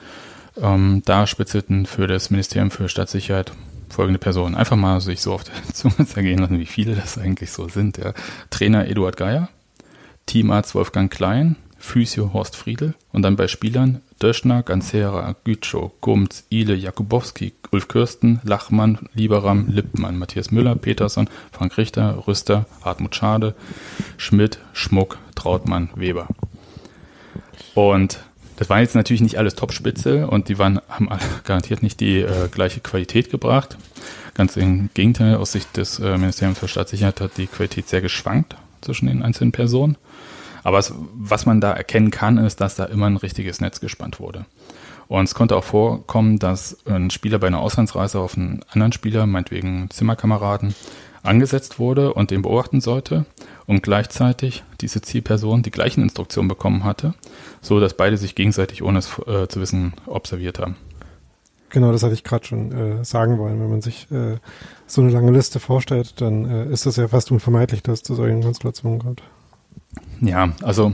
Ähm, da spitzelten für das Ministerium für Stadtsicherheit folgende Personen. Einfach mal sich so auf der Zunge zergehen lassen, wie viele das eigentlich so sind. Ja. Trainer Eduard Geier, Teamarzt Wolfgang Klein, Physio Horst Friedel und dann bei Spielern Döschner, Ganzera, Gütschow, Gumz, Ile, Jakubowski, Ulf Kürsten, Lachmann, Lieberam, Lippmann, Matthias Müller, Peterson, Frank Richter, Rüster, Hartmut Schade, Schmidt, Schmuck, Trautmann, Weber. Und das waren jetzt natürlich nicht alles Topspitze und die waren, haben garantiert nicht die äh, gleiche Qualität gebracht. Ganz im Gegenteil, aus Sicht des äh, Ministeriums für Staatssicherheit hat die Qualität sehr geschwankt zwischen den einzelnen Personen. Aber es, was man da erkennen kann, ist, dass da immer ein richtiges Netz gespannt wurde. Und es konnte auch vorkommen, dass ein Spieler bei einer Auslandsreise auf einen anderen Spieler, meinetwegen Zimmerkameraden, angesetzt wurde und den beobachten sollte und gleichzeitig diese Zielperson die gleichen Instruktionen bekommen hatte, so dass beide sich gegenseitig ohne es äh, zu wissen observiert haben. Genau, das hatte ich gerade schon äh, sagen wollen. Wenn man sich äh, so eine lange Liste vorstellt, dann äh, ist das ja fast unvermeidlich, dass es zu solchen Konstellationen kommt. Ja, also.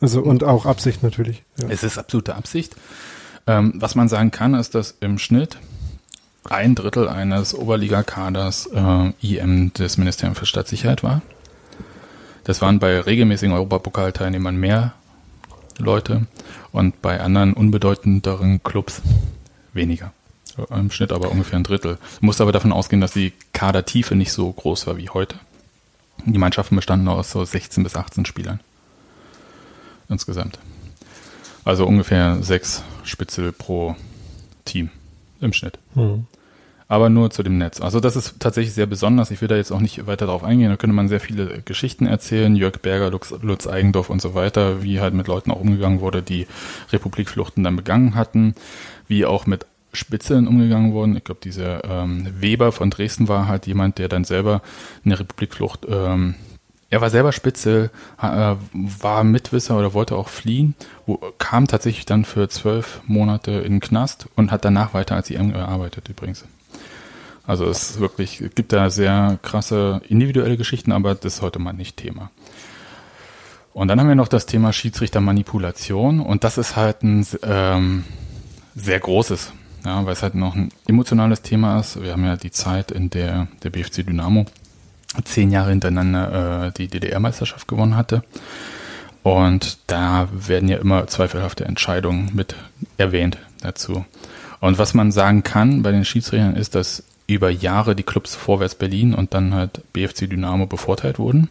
Also und auch Absicht natürlich. Ja. Es ist absolute Absicht. Ähm, was man sagen kann, ist, dass im Schnitt ein Drittel eines Oberligakaders äh, IM des Ministeriums für Stadtsicherheit war. Das waren bei regelmäßigen Europapokalteilnehmern mehr Leute und bei anderen unbedeutenderen Clubs weniger. Im Schnitt aber ungefähr ein Drittel. Du musst aber davon ausgehen, dass die Kadertiefe nicht so groß war wie heute. Die Mannschaften bestanden aus so 16 bis 18 Spielern. Insgesamt. Also ungefähr sechs Spitzel pro Team im Schnitt. Mhm. Aber nur zu dem Netz. Also das ist tatsächlich sehr besonders. Ich will da jetzt auch nicht weiter darauf eingehen. Da könnte man sehr viele Geschichten erzählen. Jörg Berger, Lutz, Lutz Eigendorf und so weiter, wie halt mit Leuten auch umgegangen wurde, die Republikfluchten dann begangen hatten, wie auch mit Spitzeln umgegangen wurden. Ich glaube, dieser ähm, Weber von Dresden war halt jemand, der dann selber eine Republikflucht ähm, er war selber Spitze, äh, war Mitwisser oder wollte auch fliehen, kam tatsächlich dann für zwölf Monate in den Knast und hat danach weiter als IM gearbeitet übrigens. Also es wirklich, gibt da sehr krasse individuelle Geschichten, aber das ist heute mal nicht Thema. Und dann haben wir noch das Thema Schiedsrichtermanipulation und das ist halt ein ähm, sehr großes, ja, weil es halt noch ein emotionales Thema ist. Wir haben ja die Zeit, in der der BFC Dynamo zehn Jahre hintereinander äh, die DDR-Meisterschaft gewonnen hatte. Und da werden ja immer zweifelhafte Entscheidungen mit erwähnt dazu. Und was man sagen kann bei den Schiedsrichtern ist, dass über Jahre die Clubs Vorwärts Berlin und dann halt BFC Dynamo bevorteilt wurden.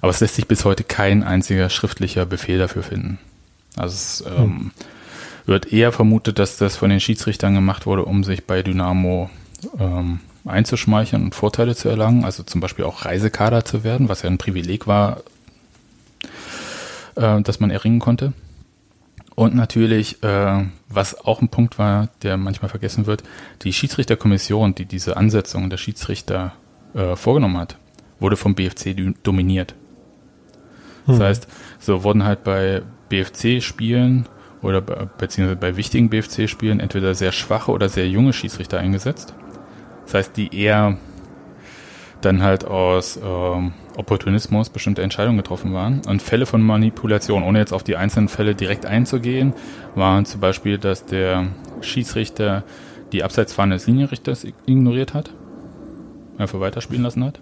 Aber es lässt sich bis heute kein einziger schriftlicher Befehl dafür finden. Also es ähm, hm. wird eher vermutet, dass das von den Schiedsrichtern gemacht wurde, um sich bei Dynamo ähm, einzuschmeicheln und Vorteile zu erlangen, also zum Beispiel auch Reisekader zu werden, was ja ein Privileg war, äh, das man erringen konnte. Und natürlich, äh, was auch ein Punkt war, der manchmal vergessen wird, die Schiedsrichterkommission, die diese Ansetzung der Schiedsrichter äh, vorgenommen hat, wurde vom BFC dominiert. Das hm. heißt, so wurden halt bei BFC-Spielen oder beziehungsweise bei wichtigen BFC-Spielen entweder sehr schwache oder sehr junge Schiedsrichter eingesetzt. Das heißt, die eher dann halt aus ähm, Opportunismus bestimmte Entscheidungen getroffen waren. Und Fälle von Manipulation, ohne jetzt auf die einzelnen Fälle direkt einzugehen, waren zum Beispiel, dass der Schiedsrichter die Abseitsfahne des Linienrichters ignoriert hat, einfach weiterspielen lassen hat.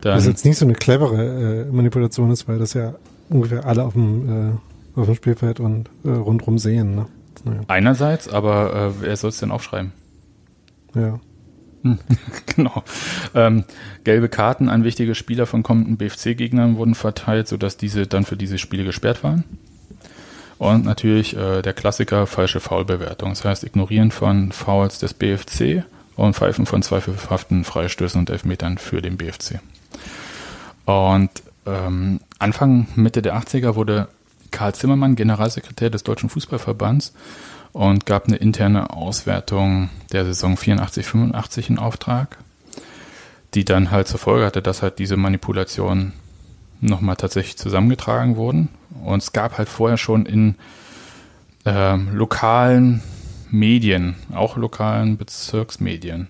Dann, Was jetzt nicht so eine clevere äh, Manipulation ist, weil das ja ungefähr alle auf dem, äh, auf dem Spielfeld und äh, rundrum sehen. Ne? Naja. Einerseits, aber äh, wer soll es denn aufschreiben? Ja. genau. Ähm, gelbe Karten an wichtige Spieler von kommenden BFC-Gegnern wurden verteilt, sodass diese dann für diese Spiele gesperrt waren. Und natürlich äh, der Klassiker falsche Foulbewertung. Das heißt, Ignorieren von Fouls des BFC und Pfeifen von zweifelhaften Freistößen und Elfmetern für den BFC. Und ähm, Anfang, Mitte der 80er wurde Karl Zimmermann Generalsekretär des Deutschen Fußballverbands und gab eine interne Auswertung der Saison 84, 85 in Auftrag, die dann halt zur Folge hatte, dass halt diese Manipulationen nochmal tatsächlich zusammengetragen wurden. Und es gab halt vorher schon in äh, lokalen Medien, auch lokalen Bezirksmedien,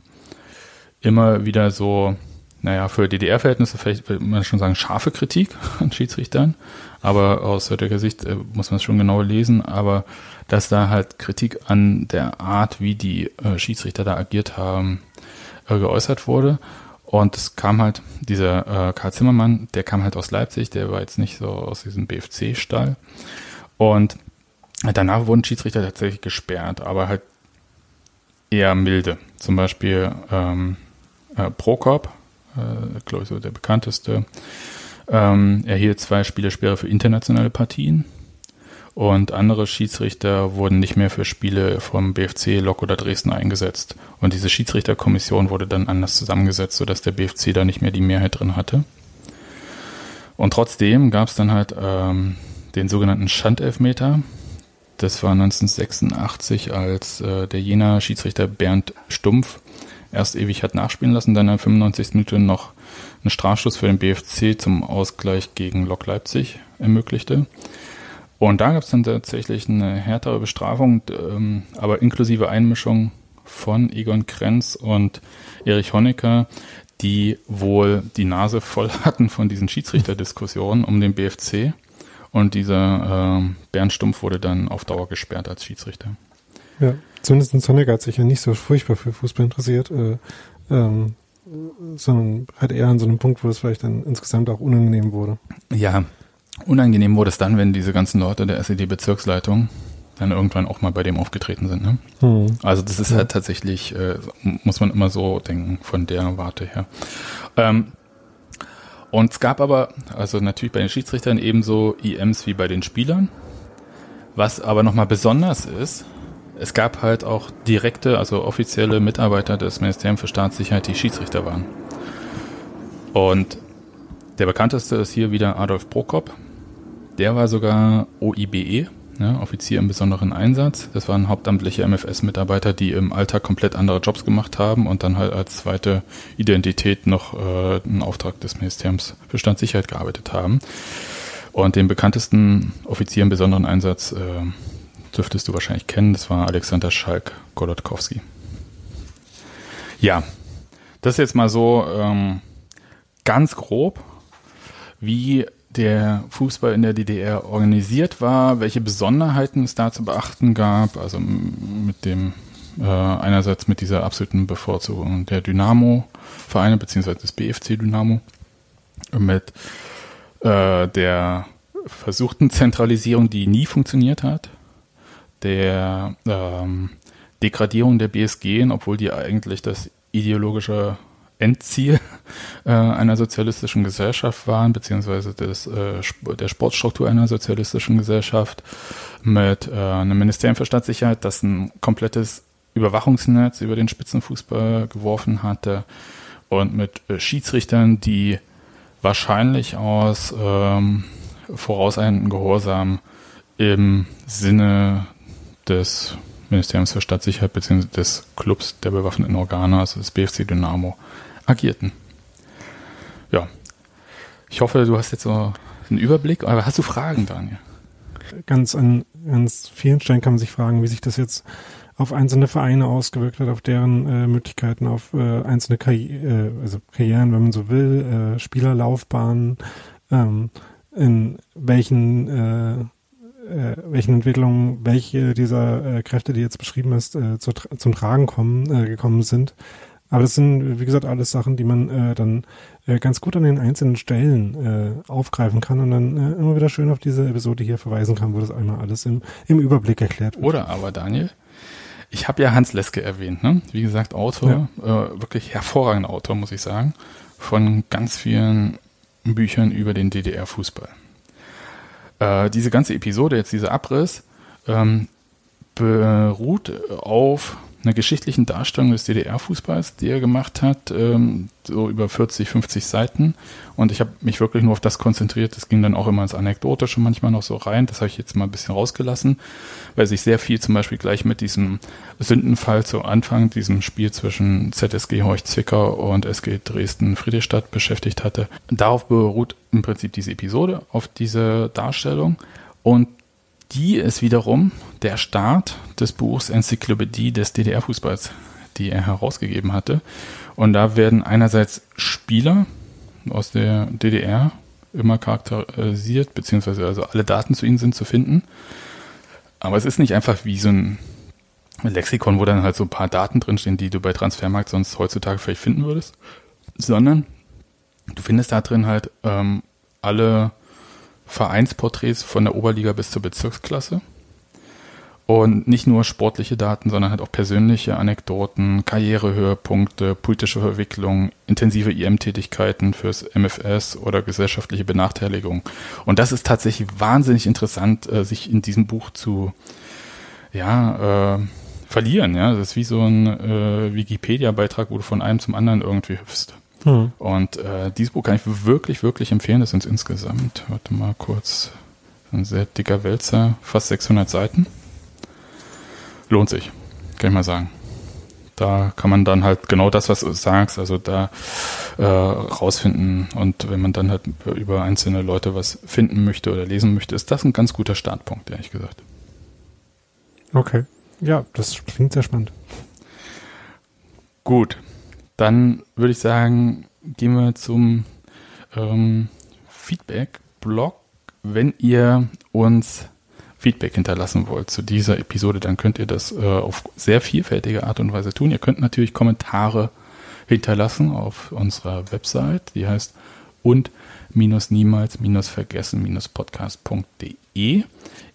immer wieder so, naja, für DDR-Verhältnisse vielleicht würde man schon sagen, scharfe Kritik an Schiedsrichtern. Aber aus heutiger Sicht äh, muss man es schon genau lesen. Aber dass da halt Kritik an der Art, wie die äh, Schiedsrichter da agiert haben, äh, geäußert wurde. Und es kam halt, dieser äh, Karl Zimmermann, der kam halt aus Leipzig, der war jetzt nicht so aus diesem BFC-Stall. Und danach wurden Schiedsrichter tatsächlich gesperrt, aber halt eher milde. Zum Beispiel ähm, äh, Prokop, äh, glaube ich so der bekannteste, ähm, erhielt zwei Spielersperre für internationale Partien und andere Schiedsrichter wurden nicht mehr für Spiele vom BFC, Lok oder Dresden eingesetzt. Und diese Schiedsrichterkommission wurde dann anders zusammengesetzt, sodass der BFC da nicht mehr die Mehrheit drin hatte. Und trotzdem gab es dann halt ähm, den sogenannten Schandelfmeter. Das war 1986, als äh, der Jena Schiedsrichter Bernd Stumpf erst ewig hat nachspielen lassen, dann in der 95. Minute noch einen Strafstoß für den BFC zum Ausgleich gegen Lok Leipzig ermöglichte. Und da gab es dann tatsächlich eine härtere Bestrafung, ähm, aber inklusive Einmischung von Egon Krenz und Erich Honecker, die wohl die Nase voll hatten von diesen Schiedsrichterdiskussionen um den BFC. Und dieser äh, Bernd Stumpf wurde dann auf Dauer gesperrt als Schiedsrichter. Ja, zumindest Honecker hat sich ja nicht so furchtbar für Fußball interessiert, äh, ähm, sondern halt eher an so einem Punkt, wo es vielleicht dann insgesamt auch unangenehm wurde. Ja, Unangenehm wurde es dann, wenn diese ganzen Leute der SED-Bezirksleitung dann irgendwann auch mal bei dem aufgetreten sind. Ne? Hm. Also das ist ja. halt tatsächlich, äh, muss man immer so denken, von der Warte her. Ähm, und es gab aber, also natürlich bei den Schiedsrichtern ebenso IMs wie bei den Spielern, Was aber nochmal besonders ist, es gab halt auch direkte, also offizielle Mitarbeiter des Ministeriums für Staatssicherheit, die Schiedsrichter waren. Und der bekannteste ist hier wieder Adolf Prokop. Der war sogar OIBE, ne, Offizier im besonderen Einsatz. Das waren hauptamtliche MFS-Mitarbeiter, die im Alltag komplett andere Jobs gemacht haben und dann halt als zweite Identität noch äh, einen Auftrag des Ministeriums für Standsicherheit gearbeitet haben. Und den bekanntesten Offizier im besonderen Einsatz äh, dürftest du wahrscheinlich kennen, das war Alexander Schalk-Golodkowski. Ja, das ist jetzt mal so ähm, ganz grob, wie der Fußball in der DDR organisiert war, welche Besonderheiten es da zu beachten gab, also mit dem äh, einerseits mit dieser absoluten Bevorzugung der Dynamo-Vereine beziehungsweise des BFC Dynamo, mit äh, der versuchten Zentralisierung, die nie funktioniert hat, der ähm, Degradierung der BSG, obwohl die eigentlich das ideologische Endziel äh, einer sozialistischen Gesellschaft waren, beziehungsweise des, äh, der Sportstruktur einer sozialistischen Gesellschaft mit äh, einem Ministerium für Staatssicherheit, das ein komplettes Überwachungsnetz über den Spitzenfußball geworfen hatte und mit äh, Schiedsrichtern, die wahrscheinlich aus ähm, vorauseilenden Gehorsam im Sinne des Ministeriums für Staatssicherheit bzw. des Clubs der bewaffneten Organe, also des BFC Dynamo, agierten. Ja, ich hoffe, du hast jetzt so einen Überblick. Aber hast du Fragen, Daniel? Ganz an ganz vielen Stellen kann man sich fragen, wie sich das jetzt auf einzelne Vereine ausgewirkt hat, auf deren äh, Möglichkeiten, auf äh, einzelne Karri äh, also Karrieren, wenn man so will, äh, Spielerlaufbahnen, ähm, in welchen äh, welchen Entwicklungen welche dieser äh, Kräfte, die jetzt beschrieben hast, äh, zu, zum Tragen kommen, äh, gekommen sind. Aber das sind, wie gesagt, alles Sachen, die man äh, dann äh, ganz gut an den einzelnen Stellen äh, aufgreifen kann und dann äh, immer wieder schön auf diese Episode hier verweisen kann, wo das einmal alles im, im Überblick erklärt wird. Oder aber, Daniel, ich habe ja Hans Leske erwähnt, ne? Wie gesagt, Autor, ja. äh, wirklich hervorragender Autor, muss ich sagen, von ganz vielen Büchern über den DDR-Fußball. Äh, diese ganze Episode, jetzt dieser Abriss, ähm, beruht auf einer geschichtlichen Darstellung des DDR-Fußballs, die er gemacht hat, ähm, so über 40, 50 Seiten. Und ich habe mich wirklich nur auf das konzentriert. Das ging dann auch immer ins Anekdotische manchmal noch so rein. Das habe ich jetzt mal ein bisschen rausgelassen, weil sich sehr viel zum Beispiel gleich mit diesem Sündenfall zu Anfang, diesem Spiel zwischen ZSG Horch-Zwickau und SG Dresden-Friedrichstadt beschäftigt hatte. Darauf beruht im Prinzip diese Episode, auf diese Darstellung. Und die ist wiederum der Start des Buchs Enzyklopädie des DDR-Fußballs, die er herausgegeben hatte. Und da werden einerseits Spieler aus der DDR immer charakterisiert, beziehungsweise also alle Daten zu ihnen sind zu finden. Aber es ist nicht einfach wie so ein Lexikon, wo dann halt so ein paar Daten drinstehen, die du bei Transfermarkt sonst heutzutage vielleicht finden würdest, sondern du findest da drin halt ähm, alle Vereinsporträts von der Oberliga bis zur Bezirksklasse. Und nicht nur sportliche Daten, sondern halt auch persönliche Anekdoten, Karrierehöhepunkte, politische Verwicklungen, intensive IM-Tätigkeiten fürs MFS oder gesellschaftliche Benachteiligung. Und das ist tatsächlich wahnsinnig interessant, äh, sich in diesem Buch zu ja, äh, verlieren. Ja, das ist wie so ein äh, Wikipedia-Beitrag, wo du von einem zum anderen irgendwie hüpfst. Mhm. Und äh, dieses Buch kann ich wirklich, wirklich empfehlen. Das sind insgesamt, warte mal kurz, ein sehr dicker Wälzer, fast 600 Seiten. Lohnt sich, kann ich mal sagen. Da kann man dann halt genau das, was du sagst, also da äh, rausfinden. Und wenn man dann halt über einzelne Leute was finden möchte oder lesen möchte, ist das ein ganz guter Startpunkt, ehrlich gesagt. Okay. Ja, das klingt sehr spannend. Gut. Dann würde ich sagen, gehen wir zum ähm, Feedback-Blog. Wenn ihr uns Feedback hinterlassen wollt zu dieser Episode, dann könnt ihr das äh, auf sehr vielfältige Art und Weise tun. Ihr könnt natürlich Kommentare hinterlassen auf unserer Website, die heißt und niemals vergessen podcast.de.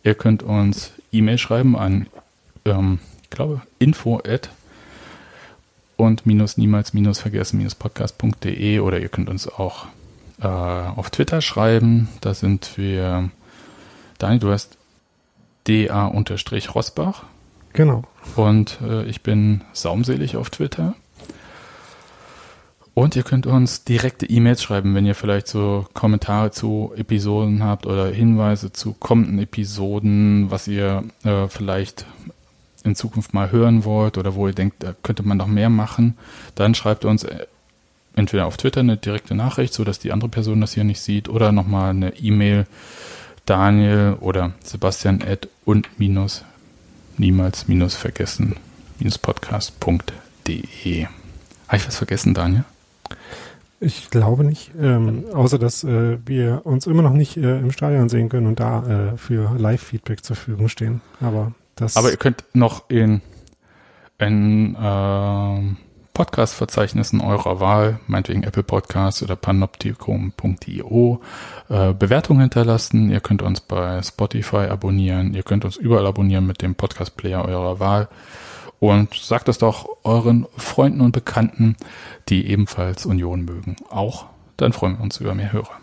Ihr könnt uns E-Mail schreiben an, ähm, ich glaube, info at und minus niemals minus vergessen minus podcast.de oder ihr könnt uns auch äh, auf Twitter schreiben. Da sind wir. Daniel, du hast da-rosbach. Genau. Und äh, ich bin saumselig auf Twitter. Und ihr könnt uns direkte E-Mails schreiben, wenn ihr vielleicht so Kommentare zu Episoden habt oder Hinweise zu kommenden Episoden, was ihr äh, vielleicht in Zukunft mal hören wollt oder wo ihr denkt, da könnte man noch mehr machen. Dann schreibt uns äh, entweder auf Twitter eine direkte Nachricht, so dass die andere Person das hier nicht sieht, oder nochmal eine E-Mail Daniel oder Sebastian at und minus niemals minus vergessen minus podcast.de. Habe ich was vergessen, Daniel? Ich glaube nicht, ähm, außer dass äh, wir uns immer noch nicht äh, im Stadion sehen können und da äh, für Live-Feedback zur Verfügung stehen. Aber das. Aber ihr könnt noch in, in äh, Podcast-Verzeichnissen eurer Wahl, meinetwegen Apple Podcasts oder panoptikum.io, äh, Bewertungen hinterlassen. Ihr könnt uns bei Spotify abonnieren. Ihr könnt uns überall abonnieren mit dem Podcast-Player eurer Wahl. Und sagt es doch euren Freunden und Bekannten, die ebenfalls Union mögen. Auch dann freuen wir uns über mehr Hörer.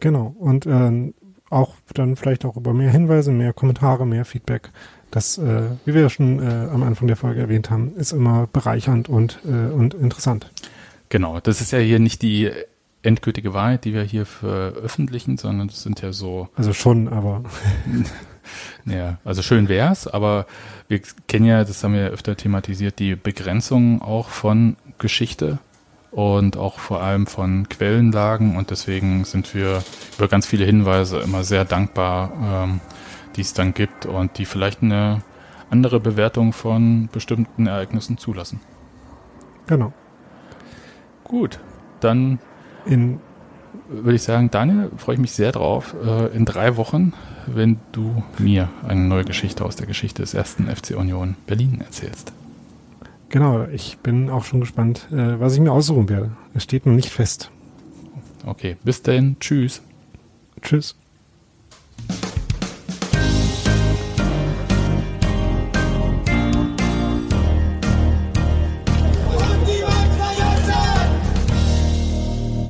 Genau. Und äh, auch dann vielleicht auch über mehr Hinweise, mehr Kommentare, mehr Feedback. Das, äh, wie wir ja schon äh, am Anfang der Folge erwähnt haben, ist immer bereichernd und, äh, und interessant. Genau, das ist ja hier nicht die endgültige Wahrheit, die wir hier veröffentlichen, sondern das sind ja so. Also schon, aber. ja, also schön wär's, aber wir kennen ja, das haben wir ja öfter thematisiert, die Begrenzung auch von Geschichte und auch vor allem von Quellenlagen und deswegen sind wir über ganz viele Hinweise immer sehr dankbar, ähm, die es dann gibt und die vielleicht eine andere Bewertung von bestimmten Ereignissen zulassen. Genau. Gut, dann in würde ich sagen, Daniel, freue ich mich sehr drauf, äh, in drei Wochen, wenn du mir eine neue Geschichte aus der Geschichte des ersten FC Union Berlin erzählst. Genau, ich bin auch schon gespannt, äh, was ich mir aussuchen werde. Es steht noch nicht fest. Okay, bis dahin. Tschüss. Tschüss.